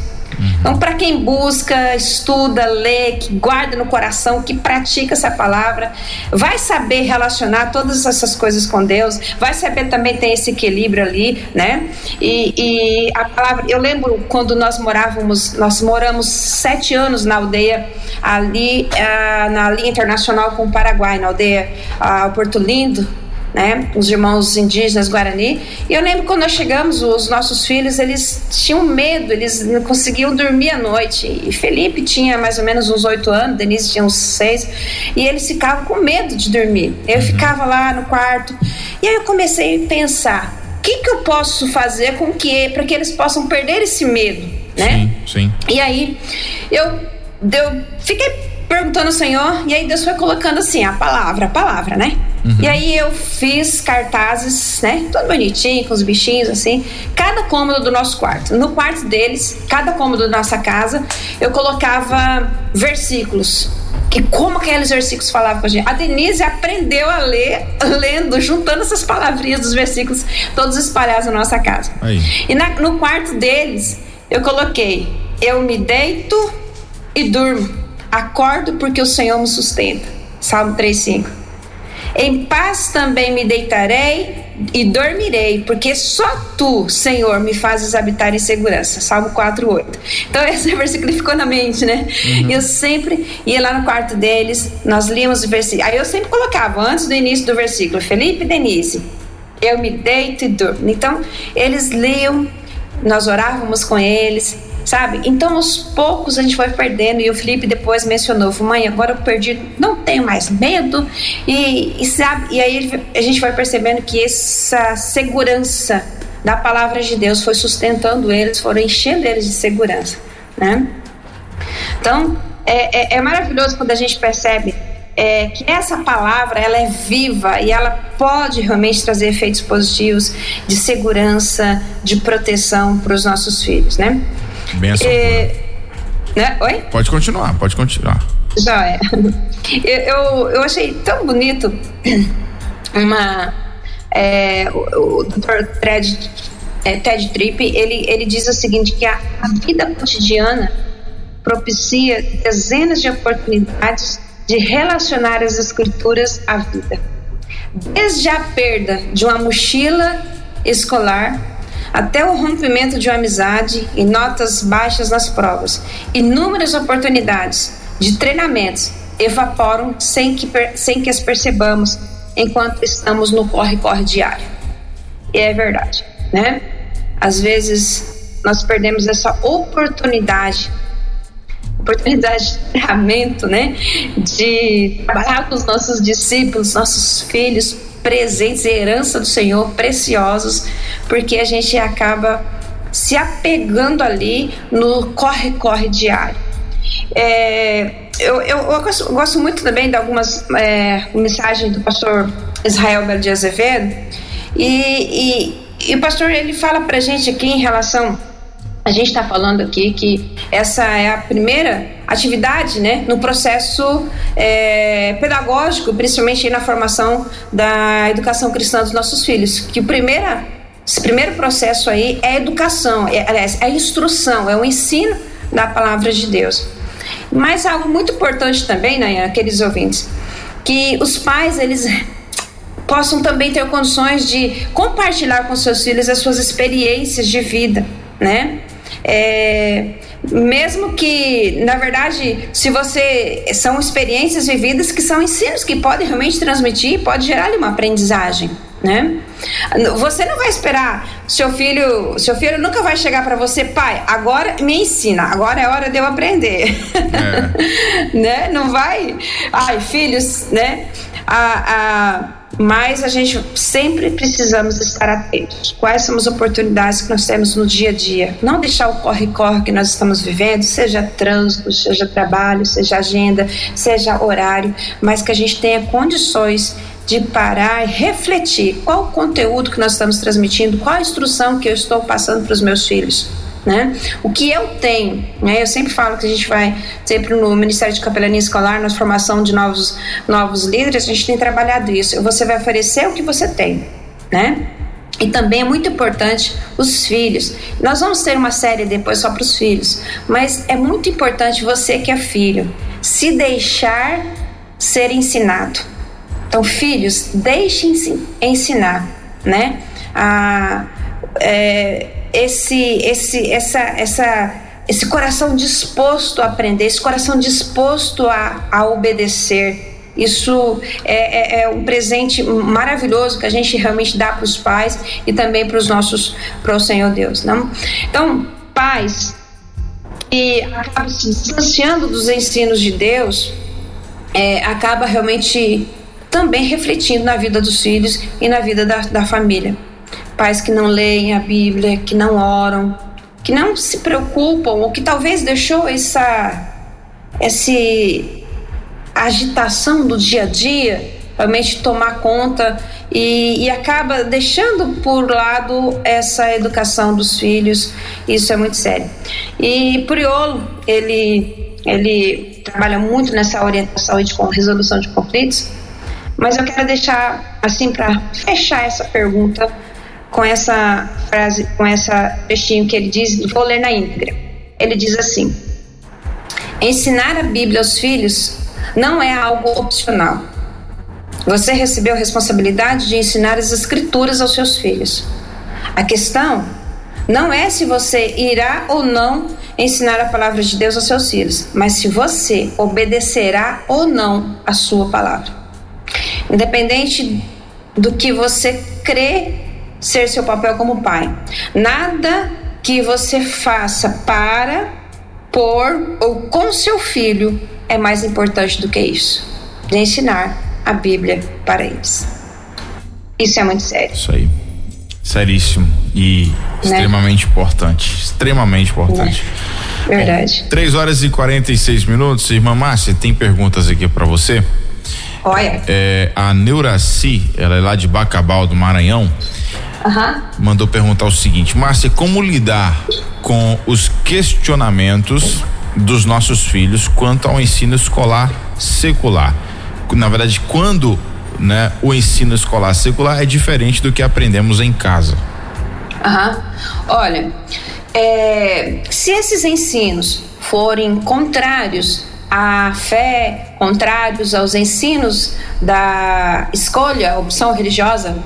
Então, para quem busca, estuda, lê, que guarda no coração, que pratica essa palavra, vai saber relacionar todas essas coisas com Deus, vai saber também ter esse equilíbrio ali, né? E, e a palavra, eu lembro quando nós morávamos, nós moramos sete anos na aldeia, ali uh, na linha internacional com o Paraguai, na aldeia uh, Porto Lindo, né? Os irmãos indígenas Guarani. E eu lembro quando nós chegamos, os nossos filhos, eles tinham medo, eles não conseguiam dormir à noite. E Felipe tinha mais ou menos uns oito anos, Denise tinha uns seis, e eles ficavam com medo de dormir. Eu uhum. ficava lá no quarto, e aí eu comecei a pensar: o que, que eu posso fazer com que para que eles possam perder esse medo, né? Sim, sim. E aí eu, eu fiquei perguntando ao Senhor, e aí Deus foi colocando assim, a palavra, a palavra, né? Uhum. E aí eu fiz cartazes, né? Todo bonitinho, com os bichinhos assim. Cada cômodo do nosso quarto. No quarto deles, cada cômodo da nossa casa, eu colocava versículos. Que como aqueles versículos falavam com a gente. A Denise aprendeu a ler, lendo, juntando essas palavrinhas dos versículos, todos espalhados na nossa casa. Aí. E na, no quarto deles, eu coloquei: Eu me deito e durmo Acordo porque o Senhor me sustenta. Salmo 3:5. Em paz também me deitarei e dormirei, porque só tu, Senhor, me fazes habitar em segurança. Salmo 4:8. Então (laughs) esse versículo ficou na mente, né? Uhum. Eu sempre ia lá no quarto deles, nós líamos o versículo. Aí eu sempre colocava antes do início do versículo, Felipe e Denise, eu me deito e durmo. Então eles liam, nós orávamos com eles, sabe? Então, aos poucos a gente foi perdendo. E o Felipe depois mencionou: mãe, agora eu perdi, não tenho mais medo. E, e sabe? E aí a gente vai percebendo que essa segurança da palavra de Deus foi sustentando eles, foram enchendo eles de segurança, né? Então, é, é, é maravilhoso quando a gente percebe é, que essa palavra ela é viva e ela pode realmente trazer efeitos positivos de segurança, de proteção para os nossos filhos, né? Benção. É, né? Oi? Pode continuar, pode continuar. Já é. Eu, eu, achei tão bonito uma. É, o, o Dr. Ted, é, Ted Tripp, ele, ele diz o seguinte: que a, a vida cotidiana propicia dezenas de oportunidades de relacionar as escrituras à vida. Desde a perda de uma mochila escolar até o rompimento de uma amizade e notas baixas nas provas. Inúmeras oportunidades de treinamentos evaporam sem que, sem que as percebamos enquanto estamos no corre-corre diário. E é verdade, né? Às vezes nós perdemos essa oportunidade oportunidade de treinamento, né? De trabalhar com os nossos discípulos, nossos filhos, presentes, herança do Senhor, preciosos, porque a gente acaba se apegando ali no corre-corre diário. É, eu, eu, eu, gosto, gosto, muito também de algumas é, mensagens do pastor Israel Belo de Azevedo, e, e, e, o pastor ele fala para a gente aqui em relação a gente está falando aqui que essa é a primeira atividade né, no processo é, pedagógico, principalmente na formação da educação cristã dos nossos filhos. Que o primeira, esse primeiro processo aí é educação, é, aliás, é instrução, é o ensino da palavra de Deus. Mas algo muito importante também, né, aqueles ouvintes, que os pais eles (laughs) possam também ter condições de compartilhar com seus filhos as suas experiências de vida, né? É, mesmo que, na verdade, se você são experiências vividas que são ensinos que podem realmente transmitir, pode gerar uma aprendizagem, né? Você não vai esperar seu filho, seu filho nunca vai chegar para você, pai, agora me ensina, agora é hora de eu aprender, é. (laughs) né? Não vai, ai, filhos, né? a, a mas a gente sempre precisamos estar atentos. Quais são as oportunidades que nós temos no dia a dia? Não deixar o corre-corre que nós estamos vivendo, seja trânsito, seja trabalho, seja agenda, seja horário, mas que a gente tenha condições de parar e refletir qual o conteúdo que nós estamos transmitindo, qual a instrução que eu estou passando para os meus filhos né? O que eu tenho, né? Eu sempre falo que a gente vai sempre no Ministério de Capelania Escolar, na formação de novos novos líderes, a gente tem trabalhado isso. Você vai oferecer o que você tem, né? E também é muito importante os filhos. Nós vamos ter uma série depois só para os filhos, mas é muito importante você que é filho se deixar ser ensinado. Então, filhos, deixem-se ensinar, né? A, é, esse, esse, essa, essa, esse coração disposto a aprender, esse coração disposto a, a obedecer. Isso é, é, é, um presente maravilhoso que a gente realmente dá para os pais e também para os nossos, para o Senhor Deus. Não? Então, pais que acabam se distanciando dos ensinos de Deus, é, acaba realmente também refletindo na vida dos filhos e na vida da, da família pais que não leem a Bíblia, que não oram, que não se preocupam, ou que talvez deixou essa, essa agitação do dia a dia realmente tomar conta e, e, acaba deixando por lado essa educação dos filhos. Isso é muito sério. E Priolo, ele, ele trabalha muito nessa orientação de resolução de conflitos, mas eu quero deixar assim para fechar essa pergunta com essa frase, com essa textinho que ele diz, vou ler na íntegra. Ele diz assim: Ensinar a Bíblia aos filhos não é algo opcional. Você recebeu a responsabilidade de ensinar as escrituras aos seus filhos. A questão não é se você irá ou não ensinar a palavra de Deus aos seus filhos, mas se você obedecerá ou não a sua palavra. Independente do que você crê ser seu papel como pai. Nada que você faça para, por ou com seu filho é mais importante do que isso. De ensinar a Bíblia para eles. Isso é muito sério. Isso aí. Seríssimo e né? extremamente importante. Extremamente importante. É. Verdade. Bom, 3 horas e 46 minutos. Irmã Márcia, tem perguntas aqui para você? Olha. É, a Neuraci, ela é lá de Bacabal, do Maranhão. Uhum. Mandou perguntar o seguinte: Márcia, como lidar com os questionamentos dos nossos filhos quanto ao ensino escolar secular? Na verdade, quando né, o ensino escolar secular é diferente do que aprendemos em casa. Uhum. Olha, é, se esses ensinos forem contrários à fé, contrários aos ensinos da escolha, opção religiosa,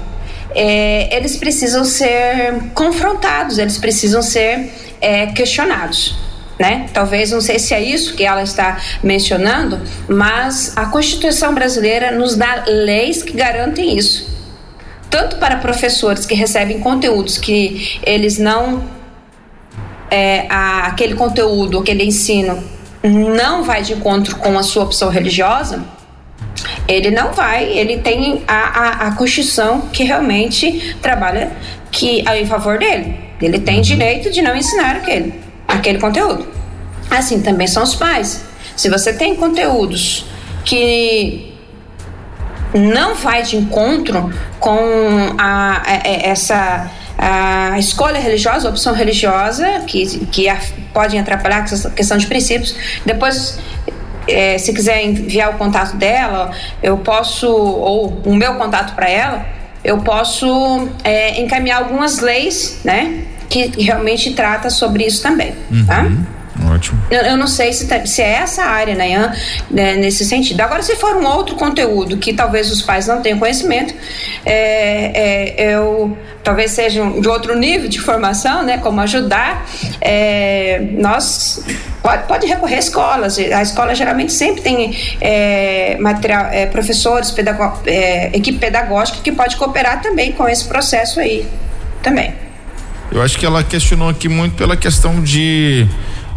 é, eles precisam ser confrontados, eles precisam ser é, questionados. Né? Talvez não sei se é isso que ela está mencionando, mas a Constituição brasileira nos dá leis que garantem isso. Tanto para professores que recebem conteúdos que eles não é, a, aquele conteúdo, aquele ensino não vai de encontro com a sua opção religiosa, ele não vai, ele tem a, a, a Constituição que realmente trabalha que em favor dele. Ele tem direito de não ensinar aquele, aquele conteúdo. Assim também são os pais. Se você tem conteúdos que não vai de encontro com a, a, essa a escolha religiosa, a opção religiosa, que, que a, podem atrapalhar a questão de princípios. Depois, é, se quiser enviar o contato dela, eu posso, ou o meu contato para ela, eu posso é, encaminhar algumas leis, né, que realmente trata sobre isso também, tá? uhum. tá? Ótimo. Eu, eu não sei se, tá, se é essa área, né, né, nesse sentido. Agora, se for um outro conteúdo que talvez os pais não tenham conhecimento, é, é, eu talvez seja de outro nível de formação, né, como ajudar, é, nós pode, pode recorrer a escolas. A escola geralmente sempre tem é, material, é, professores, é, equipe pedagógica que pode cooperar também com esse processo aí, também. Eu acho que ela questionou aqui muito pela questão de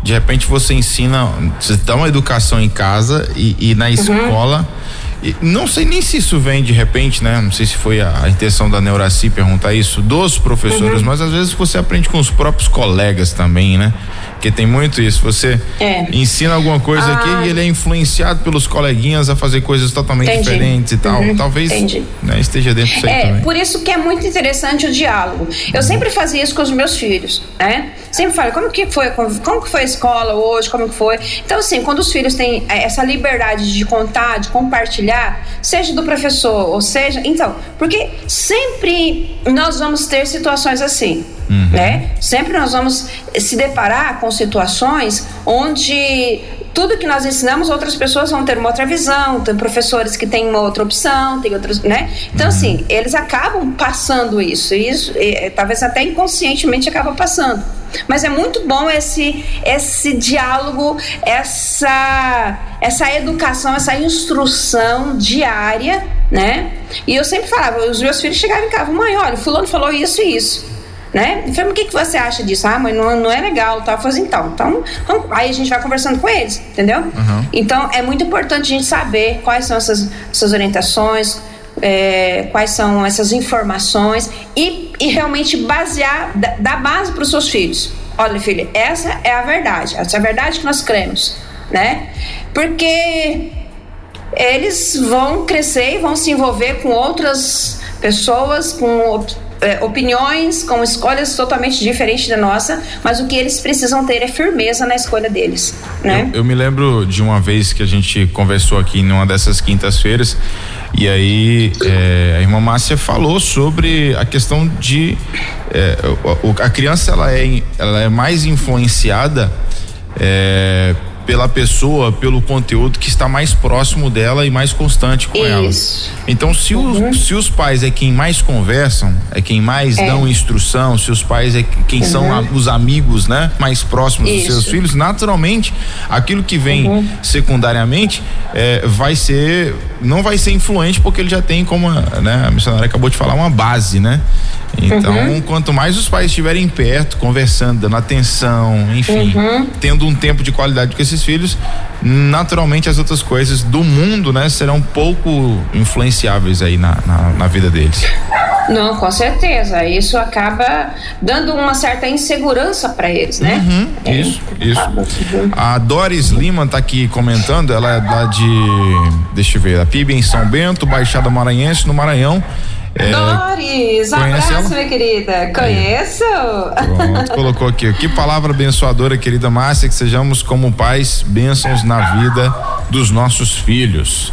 de repente você ensina, você dá uma educação em casa e, e na uhum. escola. E não sei nem se isso vem de repente, né? Não sei se foi a, a intenção da Neuraci perguntar isso dos professores, uhum. mas às vezes você aprende com os próprios colegas também, né? Porque tem muito isso. Você é. ensina alguma coisa ah. aqui e ele é influenciado pelos coleguinhas a fazer coisas totalmente Entendi. diferentes e tal. Uhum. Talvez né, esteja dentro disso aí é, também. Por isso que é muito interessante o diálogo. Eu uhum. sempre fazia isso com os meus filhos, né? Sempre falo, como que foi, como que foi a escola hoje, como que foi. Então, assim, quando os filhos têm é, essa liberdade de contar, de compartilhar compartilhar, seja do professor, ou seja. Então, porque sempre nós vamos ter situações assim. Uhum. Né? Sempre nós vamos se deparar com situações onde tudo que nós ensinamos, outras pessoas vão ter uma outra visão, tem professores que têm uma outra opção, tem outros, né? Então, assim, eles acabam passando isso, isso e, talvez até inconscientemente acaba passando. Mas é muito bom esse, esse diálogo, essa, essa educação, essa instrução diária, né? E eu sempre falava, os meus filhos chegavam em casa, mãe, olha, fulano falou isso e isso né? Eu falei, o que, que você acha disso? Ah, mãe, não, não é legal, tá? Eu falei, então, então, então, aí a gente vai conversando com eles, entendeu? Uhum. Então, é muito importante a gente saber quais são essas, essas orientações, é, quais são essas informações e, e realmente basear, dar base para os seus filhos. Olha, filho, essa é a verdade, essa é a verdade que nós cremos, né? Porque eles vão crescer e vão se envolver com outras pessoas, com é, opiniões, com escolhas totalmente diferentes da nossa, mas o que eles precisam ter é firmeza na escolha deles, né? Eu, eu me lembro de uma vez que a gente conversou aqui numa dessas quintas-feiras e aí é, a irmã Márcia falou sobre a questão de é, a criança ela é, ela é mais influenciada é, pela pessoa, pelo conteúdo que está mais próximo dela e mais constante com Isso. ela. Então, se, uhum. os, se os pais é quem mais conversam, é quem mais é. dão instrução, se os pais é quem uhum. são a, os amigos, né, mais próximos Isso. dos seus filhos, naturalmente, aquilo que vem uhum. secundariamente é, vai ser, não vai ser influente porque ele já tem como, né, a missionária acabou de falar, uma base, né? Então, uhum. quanto mais os pais estiverem perto, conversando, dando atenção, enfim, uhum. tendo um tempo de qualidade com esses filhos, naturalmente as outras coisas do mundo, né, serão pouco influenciáveis aí na, na, na vida deles. Não, com certeza. Isso acaba dando uma certa insegurança para eles, né? Uhum, é, isso, isso. Uhum. A Doris Lima está aqui comentando, ela é lá de, deixa eu ver, a PIB em São Bento, Baixada Maranhense, no Maranhão. É, Doris, abraço, ela? minha querida. Conheço. Pronto, colocou aqui. Que palavra abençoadora, querida Márcia, que sejamos como pais, bênçãos na vida dos nossos filhos.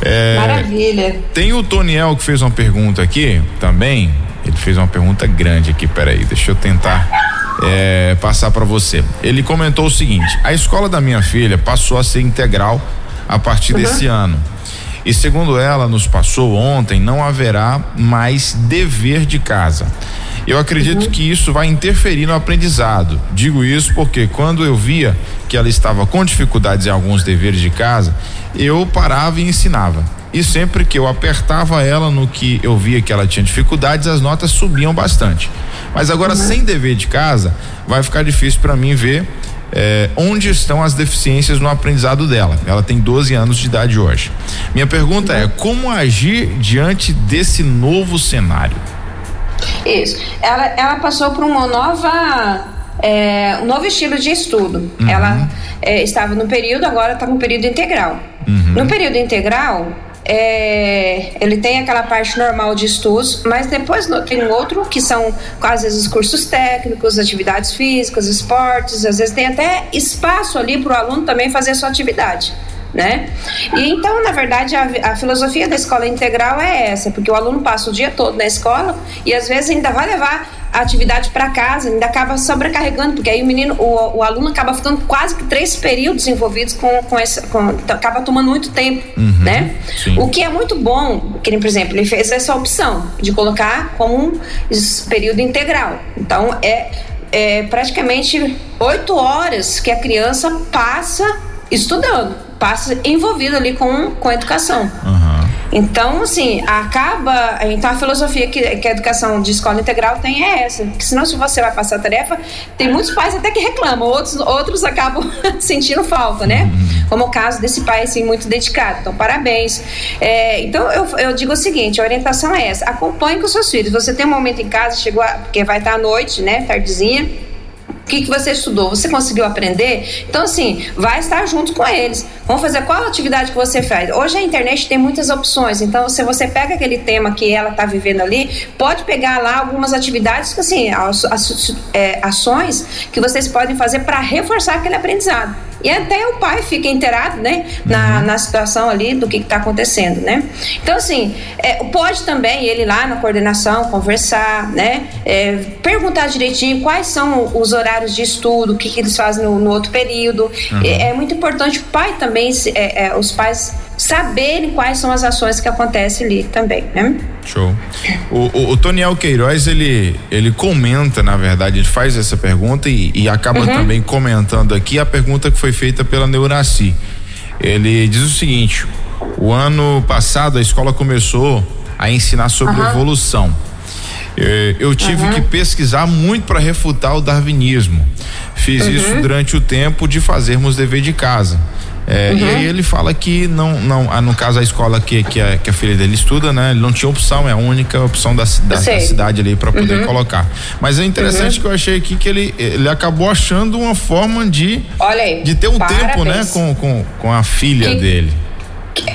É, Maravilha. Tem o Toniel que fez uma pergunta aqui também. Ele fez uma pergunta grande aqui, peraí, deixa eu tentar é, passar para você. Ele comentou o seguinte: a escola da minha filha passou a ser integral a partir uhum. desse ano. E segundo ela nos passou ontem, não haverá mais dever de casa. Eu acredito uhum. que isso vai interferir no aprendizado. Digo isso porque quando eu via que ela estava com dificuldades em alguns deveres de casa, eu parava e ensinava. E sempre que eu apertava ela no que eu via que ela tinha dificuldades, as notas subiam bastante. Mas agora, uhum. sem dever de casa, vai ficar difícil para mim ver é, onde estão as deficiências no aprendizado dela. Ela tem 12 anos de idade hoje. Minha pergunta é: como agir diante desse novo cenário? Isso. Ela, ela passou por uma nova é, um novo estilo de estudo. Uhum. Ela é, estava no período, agora está no período integral. Uhum. No período integral, é, ele tem aquela parte normal de estudos, mas depois tem outro que são às vezes cursos técnicos, atividades físicas, esportes, às vezes tem até espaço ali para o aluno também fazer a sua atividade. Né? E então, na verdade, a, a, filosofia da escola integral é essa, porque o aluno passa o dia todo na escola e às vezes ainda vai levar a atividade para casa, ainda acaba sobrecarregando, porque aí o menino, o, o, aluno acaba ficando quase que três períodos envolvidos com, com essa. Com, então acaba tomando muito tempo, uhum, né? Sim. O que é muito bom, que por exemplo, ele fez essa opção de colocar como um período integral. Então é, é praticamente oito horas que a criança passa estudando, passa envolvido ali com, com a educação. Uhum. Então, assim, acaba. Então, a filosofia que, que a educação de escola integral tem é essa. Que senão, se você vai passar a tarefa, tem muitos pais até que reclamam, outros, outros acabam (laughs) sentindo falta, né? Uhum. Como o caso desse pai, assim, muito dedicado. Então, parabéns. É, então, eu, eu digo o seguinte: a orientação é essa. Acompanhe com os seus filhos. Você tem um momento em casa, chegou a, porque vai estar à noite, né? Tardezinha o que, que você estudou? Você conseguiu aprender? Então, assim, vai estar junto com eles. Vamos fazer qual atividade que você faz. Hoje a internet tem muitas opções. Então, se você pega aquele tema que ela está vivendo ali, pode pegar lá algumas atividades, assim, as, as, é, ações que vocês podem fazer para reforçar aquele aprendizado. E até o pai fica inteirado, né, na, uhum. na situação ali do que está acontecendo, né? Então, assim, é, pode também ele lá na coordenação conversar, né, é, perguntar direitinho quais são os horários de estudo, o que, que eles fazem no, no outro período. Uhum. É, é, muito importante o pai também, é, é, os pais saberem quais são as ações que acontecem ali também, né? Show. O, o, o Toniel Queiroz, ele, ele comenta, na verdade, ele faz essa pergunta e, e acaba uhum. também comentando aqui a pergunta que foi feita pela Neuraci. Ele diz o seguinte: o ano passado a escola começou a ensinar sobre uhum. evolução. Eu, eu tive uhum. que pesquisar muito para refutar o darwinismo. Fiz isso uhum. durante o tempo de fazermos dever de casa. É, uhum. E aí ele fala que não, não, ah, no caso a escola que, que, a, que a filha dele estuda, né? Ele não tinha opção, é a única opção da, da, da cidade ali para poder uhum. colocar. Mas é interessante uhum. que eu achei aqui que ele, ele acabou achando uma forma de, aí, de ter um parabéns. tempo, né? Com, com, com a filha dele.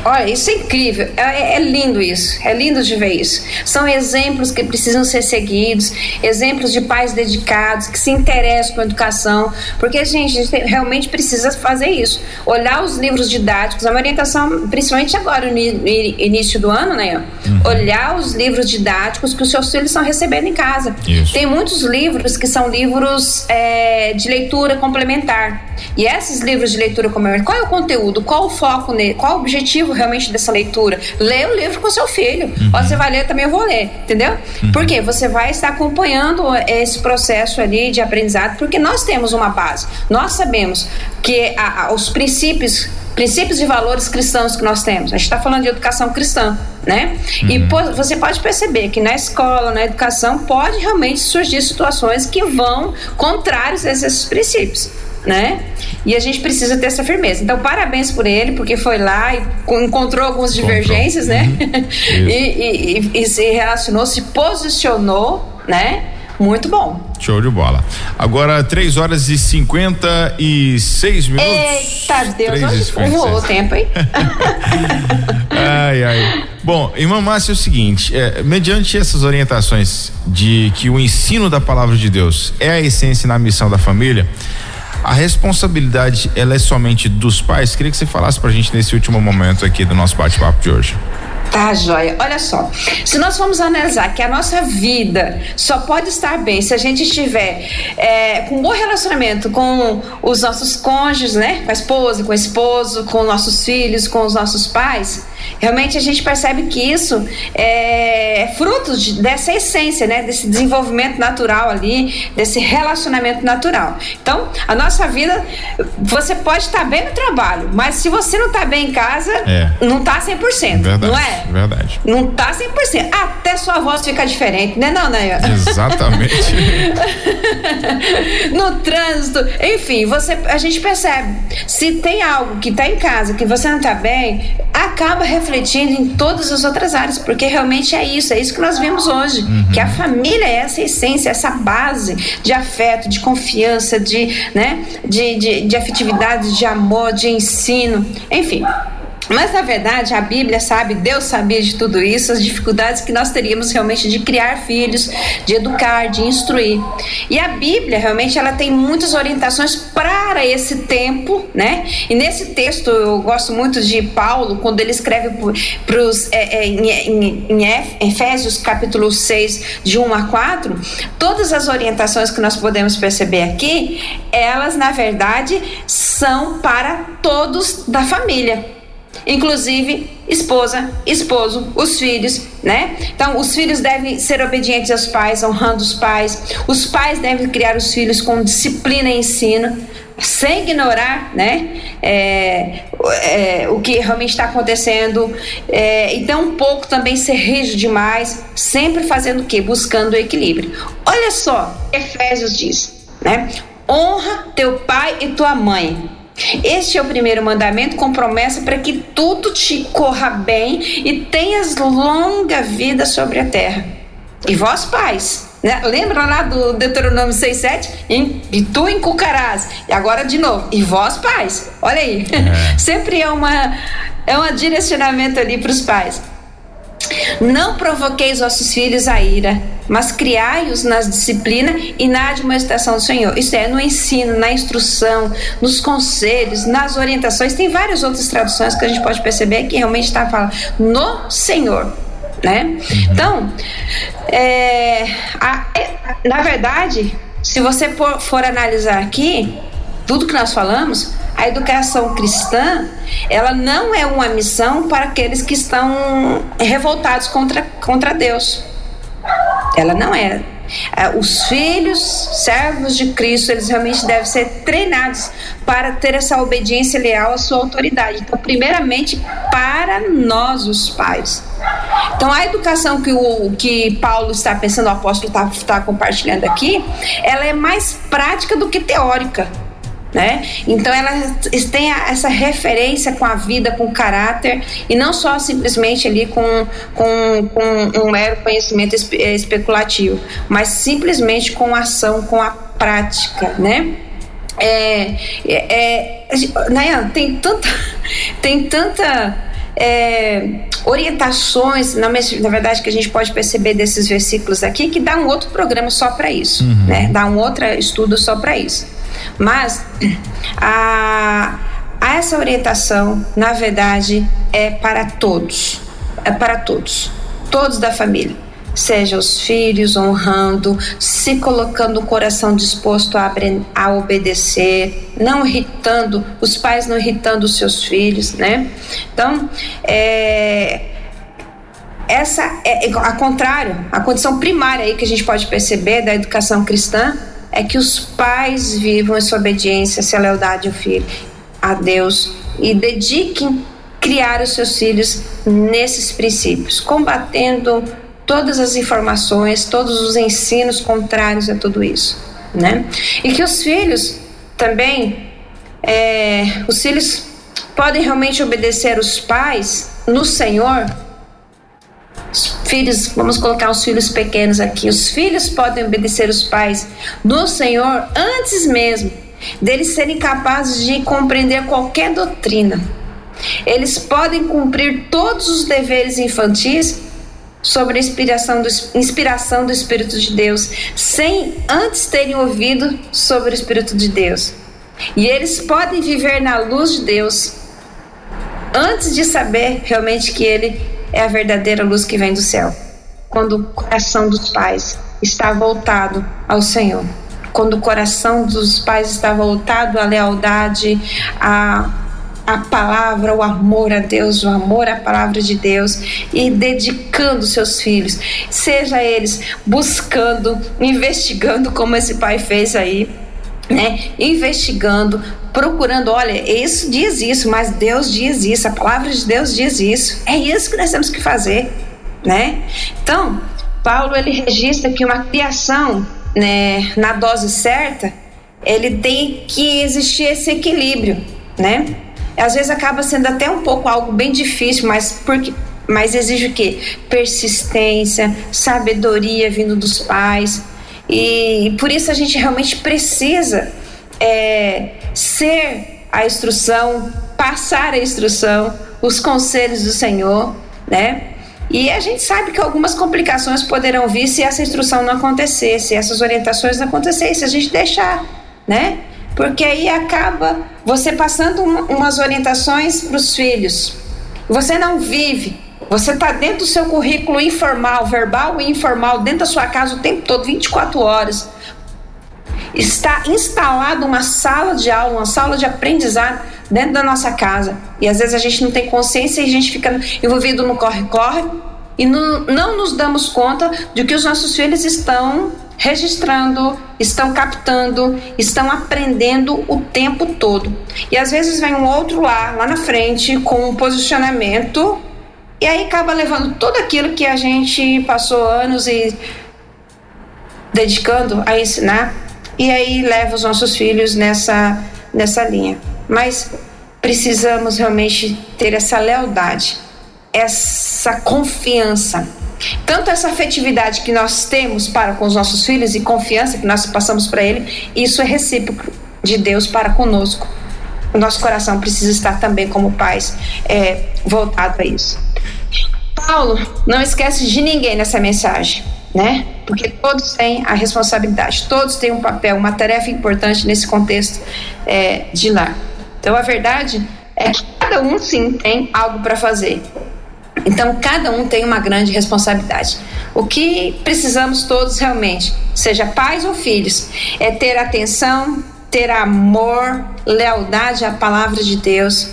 Olha, isso é incrível, é, é, lindo isso, é lindo de ver isso. São exemplos que precisam ser seguidos, exemplos de pais dedicados que se interessam com a educação, porque gente, a gente realmente precisa fazer isso. Olhar os livros didáticos, a orientação, principalmente agora no início do ano, né? Uhum. Olhar os livros didáticos que os seus filhos estão recebendo em casa. Isso. Tem muitos livros que são livros é, de leitura complementar. E esses livros de leitura complementar, qual é o conteúdo? Qual o foco nele? Qual o objetivo? Realmente dessa leitura. Lê o livro com seu filho. Uhum. Ou você vai ler, também eu vou ler, entendeu? Uhum. Porque você vai estar acompanhando esse processo ali de aprendizado, porque nós temos uma base. Nós sabemos que a, a, os princípios princípios e valores cristãos que nós temos. A gente está falando de educação cristã, né? Uhum. E pô, você pode perceber que na escola, na educação, pode realmente surgir situações que vão contrários a esses princípios né? E a gente precisa ter essa firmeza. Então, parabéns por ele, porque foi lá e encontrou algumas divergências, né? Uhum. (laughs) e, e, e, se relacionou, se posicionou, né? Muito bom. Show de bola. Agora, 3 horas e 56 minutos. Eita Deus, voou o tempo, hein? (laughs) ai, ai. Bom, irmã Márcia, é o seguinte: é, mediante essas orientações de que o ensino da palavra de Deus é a essência na missão da família, a responsabilidade ela é somente dos pais? Queria que você falasse pra gente nesse último momento aqui do nosso bate-papo de hoje. Tá, joia. Olha só, se nós formos analisar que a nossa vida só pode estar bem se a gente estiver é, com um bom relacionamento com os nossos cônjuges, né? Com a esposa, com o esposo, com nossos filhos, com os nossos pais, realmente a gente percebe que isso é fruto de, dessa essência, né? Desse desenvolvimento natural ali, desse relacionamento natural. Então, a nossa vida, você pode estar bem no trabalho, mas se você não está bem em casa, é. não está 100%. Verdade, não é? Verdade. Não está 100%. Até sua voz fica diferente, né, não, né? Exatamente. (laughs) no trânsito, enfim, você, a gente percebe. Se tem algo que está em casa que você não está bem, acaba refletindo em todas as outras áreas, porque realmente é isso, é isso que nós vimos hoje, uhum. que a família é essa essência, essa base de afeto, de confiança, de, né, de, de, de afetividade, de amor, de ensino, enfim. Mas na verdade a Bíblia sabe, Deus sabia de tudo isso, as dificuldades que nós teríamos realmente de criar filhos, de educar, de instruir. E a Bíblia realmente ela tem muitas orientações para esse tempo, né? E nesse texto eu gosto muito de Paulo quando ele escreve para os é, é, em, em, em Efésios capítulo 6 de 1 a 4, todas as orientações que nós podemos perceber aqui, elas na verdade são para todos da família inclusive esposa, esposo, os filhos, né? Então, os filhos devem ser obedientes aos pais, honrando os pais. Os pais devem criar os filhos com disciplina e ensino, sem ignorar, né? É, é, o que realmente está acontecendo. É, então, um pouco também ser rígido demais, sempre fazendo o quê? Buscando o equilíbrio. Olha só, Efésios diz, né? Honra teu pai e tua mãe este é o primeiro mandamento com promessa para que tudo te corra bem e tenhas longa vida sobre a terra. E vós, pais, né? lembra lá do Deuteronômio 6,7? E tu encucarás. E agora de novo. E vós, pais. Olha aí. É. (laughs) Sempre é, uma, é um direcionamento ali para os pais. Não provoqueis vossos filhos a ira, mas criai-os na disciplina e na admoestação do Senhor. Isso é, no ensino, na instrução, nos conselhos, nas orientações. Tem várias outras traduções que a gente pode perceber que realmente está falando no Senhor. Né? Uhum. Então, é, a, é, na verdade, se você for, for analisar aqui, tudo que nós falamos, a educação cristã, ela não é uma missão para aqueles que estão revoltados contra, contra Deus. Ela não é. é. Os filhos, servos de Cristo, eles realmente devem ser treinados para ter essa obediência leal à sua autoridade. Então, primeiramente, para nós, os pais. Então, a educação que, o, que Paulo está pensando, o apóstolo está, está compartilhando aqui, ela é mais prática do que teórica né? Então elas têm essa referência com a vida, com o caráter e não só simplesmente ali com, com, com um mero conhecimento eh, especulativo, mas simplesmente com ação, com a prática, né? É, é, é, tem tanta, (laughs) tem tanta é, orientações, na, na, verdade, que a gente pode perceber desses versículos aqui, que dá um outro programa só para isso, uhum. né? Dá um outro estudo só para isso. Mas a, a essa orientação, na verdade, é para todos. É para todos. Todos da família seja os filhos honrando, se colocando o coração disposto a, a, obedecer, não irritando, os pais não irritando os seus filhos, né? Então, é, essa é, a contrário, a condição primária aí que a gente pode perceber da educação cristã é que os pais vivam essa obediência, essa lealdade ao filho, a Deus e dediquem criar os seus filhos nesses princípios, combatendo todas as informações, todos os ensinos contrários a tudo isso, né? E que os filhos também, é, os filhos podem realmente obedecer os pais no Senhor os filhos, vamos colocar os filhos pequenos aqui. Os filhos podem obedecer os pais no Senhor antes mesmo deles serem capazes de compreender qualquer doutrina. Eles podem cumprir todos os deveres infantis sobre a inspiração do, inspiração do Espírito de Deus, sem antes terem ouvido sobre o Espírito de Deus. E eles podem viver na luz de Deus antes de saber realmente que Ele é a verdadeira luz que vem do céu. Quando o coração dos pais está voltado ao Senhor, quando o coração dos pais está voltado à lealdade, à, a palavra, o amor a Deus, o amor à palavra de Deus e dedicando seus filhos, seja eles buscando, investigando como esse pai fez aí, né? Investigando, procurando, olha, isso diz isso, mas Deus diz isso, a palavra de Deus diz isso. É isso que nós temos que fazer, né? Então, Paulo ele registra que uma criação, né, na dose certa, ele tem que existir esse equilíbrio, né? Às vezes acaba sendo até um pouco algo bem difícil, mas porque mas exige o quê? Persistência, sabedoria vindo dos pais. E por isso a gente realmente precisa é, ser a instrução, passar a instrução, os conselhos do Senhor, né? E a gente sabe que algumas complicações poderão vir se essa instrução não acontecer, se essas orientações não acontecerem, se a gente deixar, né? Porque aí acaba você passando umas orientações para os filhos. Você não vive, você está dentro do seu currículo informal, verbal e informal, dentro da sua casa o tempo todo, 24 horas está instalada uma sala de aula, uma sala de aprendizado dentro da nossa casa. E às vezes a gente não tem consciência e a gente fica envolvido no corre-corre e não, não nos damos conta de que os nossos filhos estão registrando, estão captando, estão aprendendo o tempo todo. E às vezes vem um outro lá, lá na frente, com um posicionamento, e aí acaba levando tudo aquilo que a gente passou anos e dedicando a ensinar e aí leva os nossos filhos nessa, nessa linha. Mas precisamos realmente ter essa lealdade, essa confiança. Tanto essa afetividade que nós temos para com os nossos filhos e confiança que nós passamos para ele, isso é recíproco de Deus para conosco. O nosso coração precisa estar também, como pais, é, voltado a isso. Paulo não esquece de ninguém nessa mensagem né? Porque todos têm a responsabilidade, todos têm um papel, uma tarefa importante nesse contexto é, de lar. Então a verdade é que cada um sim tem algo para fazer. Então cada um tem uma grande responsabilidade. O que precisamos todos realmente, seja pais ou filhos, é ter atenção, ter amor, lealdade à palavra de Deus,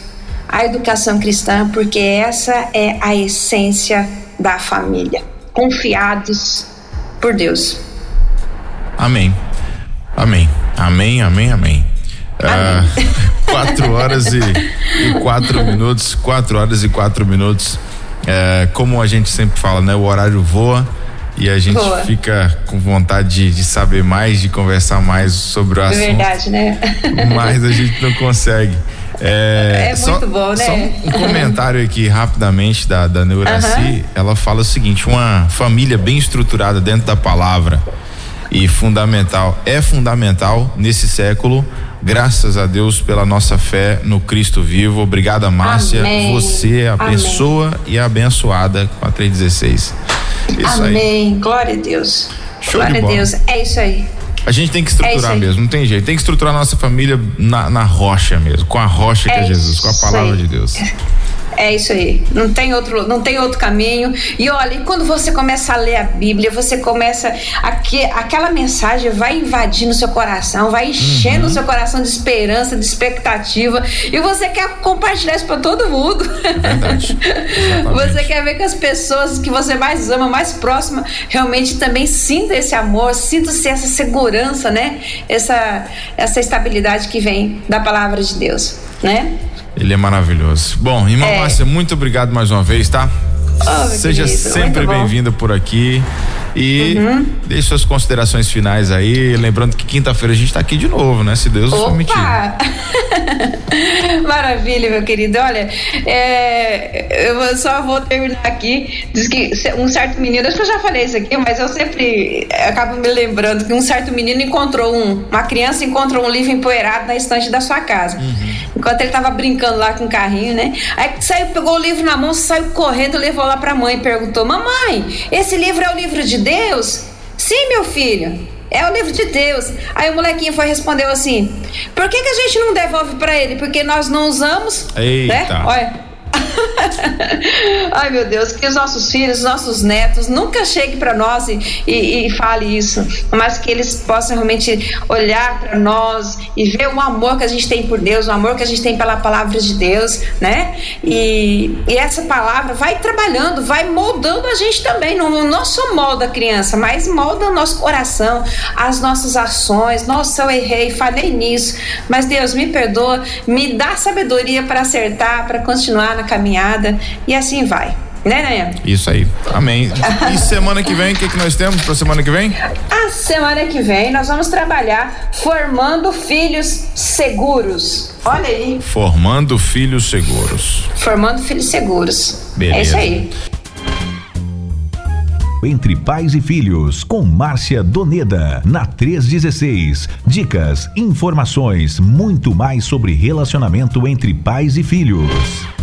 à educação cristã, porque essa é a essência da família confiados por Deus. Amém. Amém. Amém, amém, amém. Ah, (laughs) quatro horas e, e, quatro minutos, quatro horas e quatro minutos. É, como a gente sempre fala, né? O horário voa e a gente voa. fica com vontade de, de, saber mais, de conversar mais sobre o assunto. É verdade, né? Mas a gente não consegue. É, é só, muito bom, né? Só um, comentário aqui rapidamente da, da Neuraci. Uhum. Ela fala o seguinte: uma família bem estruturada dentro da palavra e fundamental, é fundamental nesse século. Graças a Deus pela nossa fé no Cristo vivo. Obrigada, Márcia. Amém. Você é a Amém. pessoa e a abençoada com a 316. Isso Amém. Aí. Glória a Deus. Show Glória a Deus. É isso aí. A gente tem que estruturar é mesmo, não tem jeito. Tem que estruturar a nossa família na, na rocha mesmo, com a rocha que é, é Jesus, com a palavra aí. de Deus. (laughs) É isso aí. Não tem outro, não tem outro caminho. E olha, quando você começa a ler a Bíblia, você começa aqui, aquela mensagem vai invadindo seu coração, vai enchendo uhum. o seu coração de esperança, de expectativa, e você quer compartilhar isso para todo mundo. Verdade. (laughs) você quer ver que as pessoas que você mais ama, mais próxima, realmente também sintam esse amor, sintam-se essa segurança, né? Essa essa estabilidade que vem da palavra de Deus, né? Ele é maravilhoso. Bom, irmã é. Márcia, muito obrigado mais uma vez, tá? Oh, Seja querido, sempre bem-vinda por aqui. E uhum. deixe suas considerações finais aí. Lembrando que quinta-feira a gente está aqui de novo, né? Se Deus nos permitir. (laughs) Maravilha, meu querido. Olha, é, eu só vou terminar aqui. Diz que um certo menino, acho que eu já falei isso aqui, mas eu sempre acabo me lembrando que um certo menino encontrou um, uma criança encontrou um livro empoeirado na estante da sua casa. Uhum. Enquanto ele estava brincando lá com o carrinho, né? Aí saiu, pegou o livro na mão, saiu correndo, levou lá para a mãe e perguntou: Mamãe, esse livro é o livro de Deus? Sim, meu filho. É o livro de Deus. Aí o molequinho foi respondeu assim: Por que, que a gente não devolve para ele? Porque nós não usamos. Eita. Né? Olha. (laughs) Ai, meu Deus, que os nossos filhos, os nossos netos nunca cheguem para nós e, e, e fale isso, mas que eles possam realmente olhar para nós e ver o amor que a gente tem por Deus, o amor que a gente tem pela palavra de Deus, né? E, e essa palavra vai trabalhando, vai moldando a gente também. Não, não só molda a criança, mas molda o nosso coração, as nossas ações. Nossa, eu errei, falei nisso, mas Deus me perdoa, me dá sabedoria para acertar, para continuar na caminhada e assim vai. Né, Nayan? Isso aí. Amém. (laughs) E semana que vem, o que, que nós temos para semana que vem? A semana que vem nós vamos trabalhar formando filhos seguros. Olha aí. Formando filhos seguros. Formando filhos seguros. Beleza. É isso aí. Entre Pais e Filhos, com Márcia Doneda, na 316. Dicas, informações, muito mais sobre relacionamento entre pais e filhos.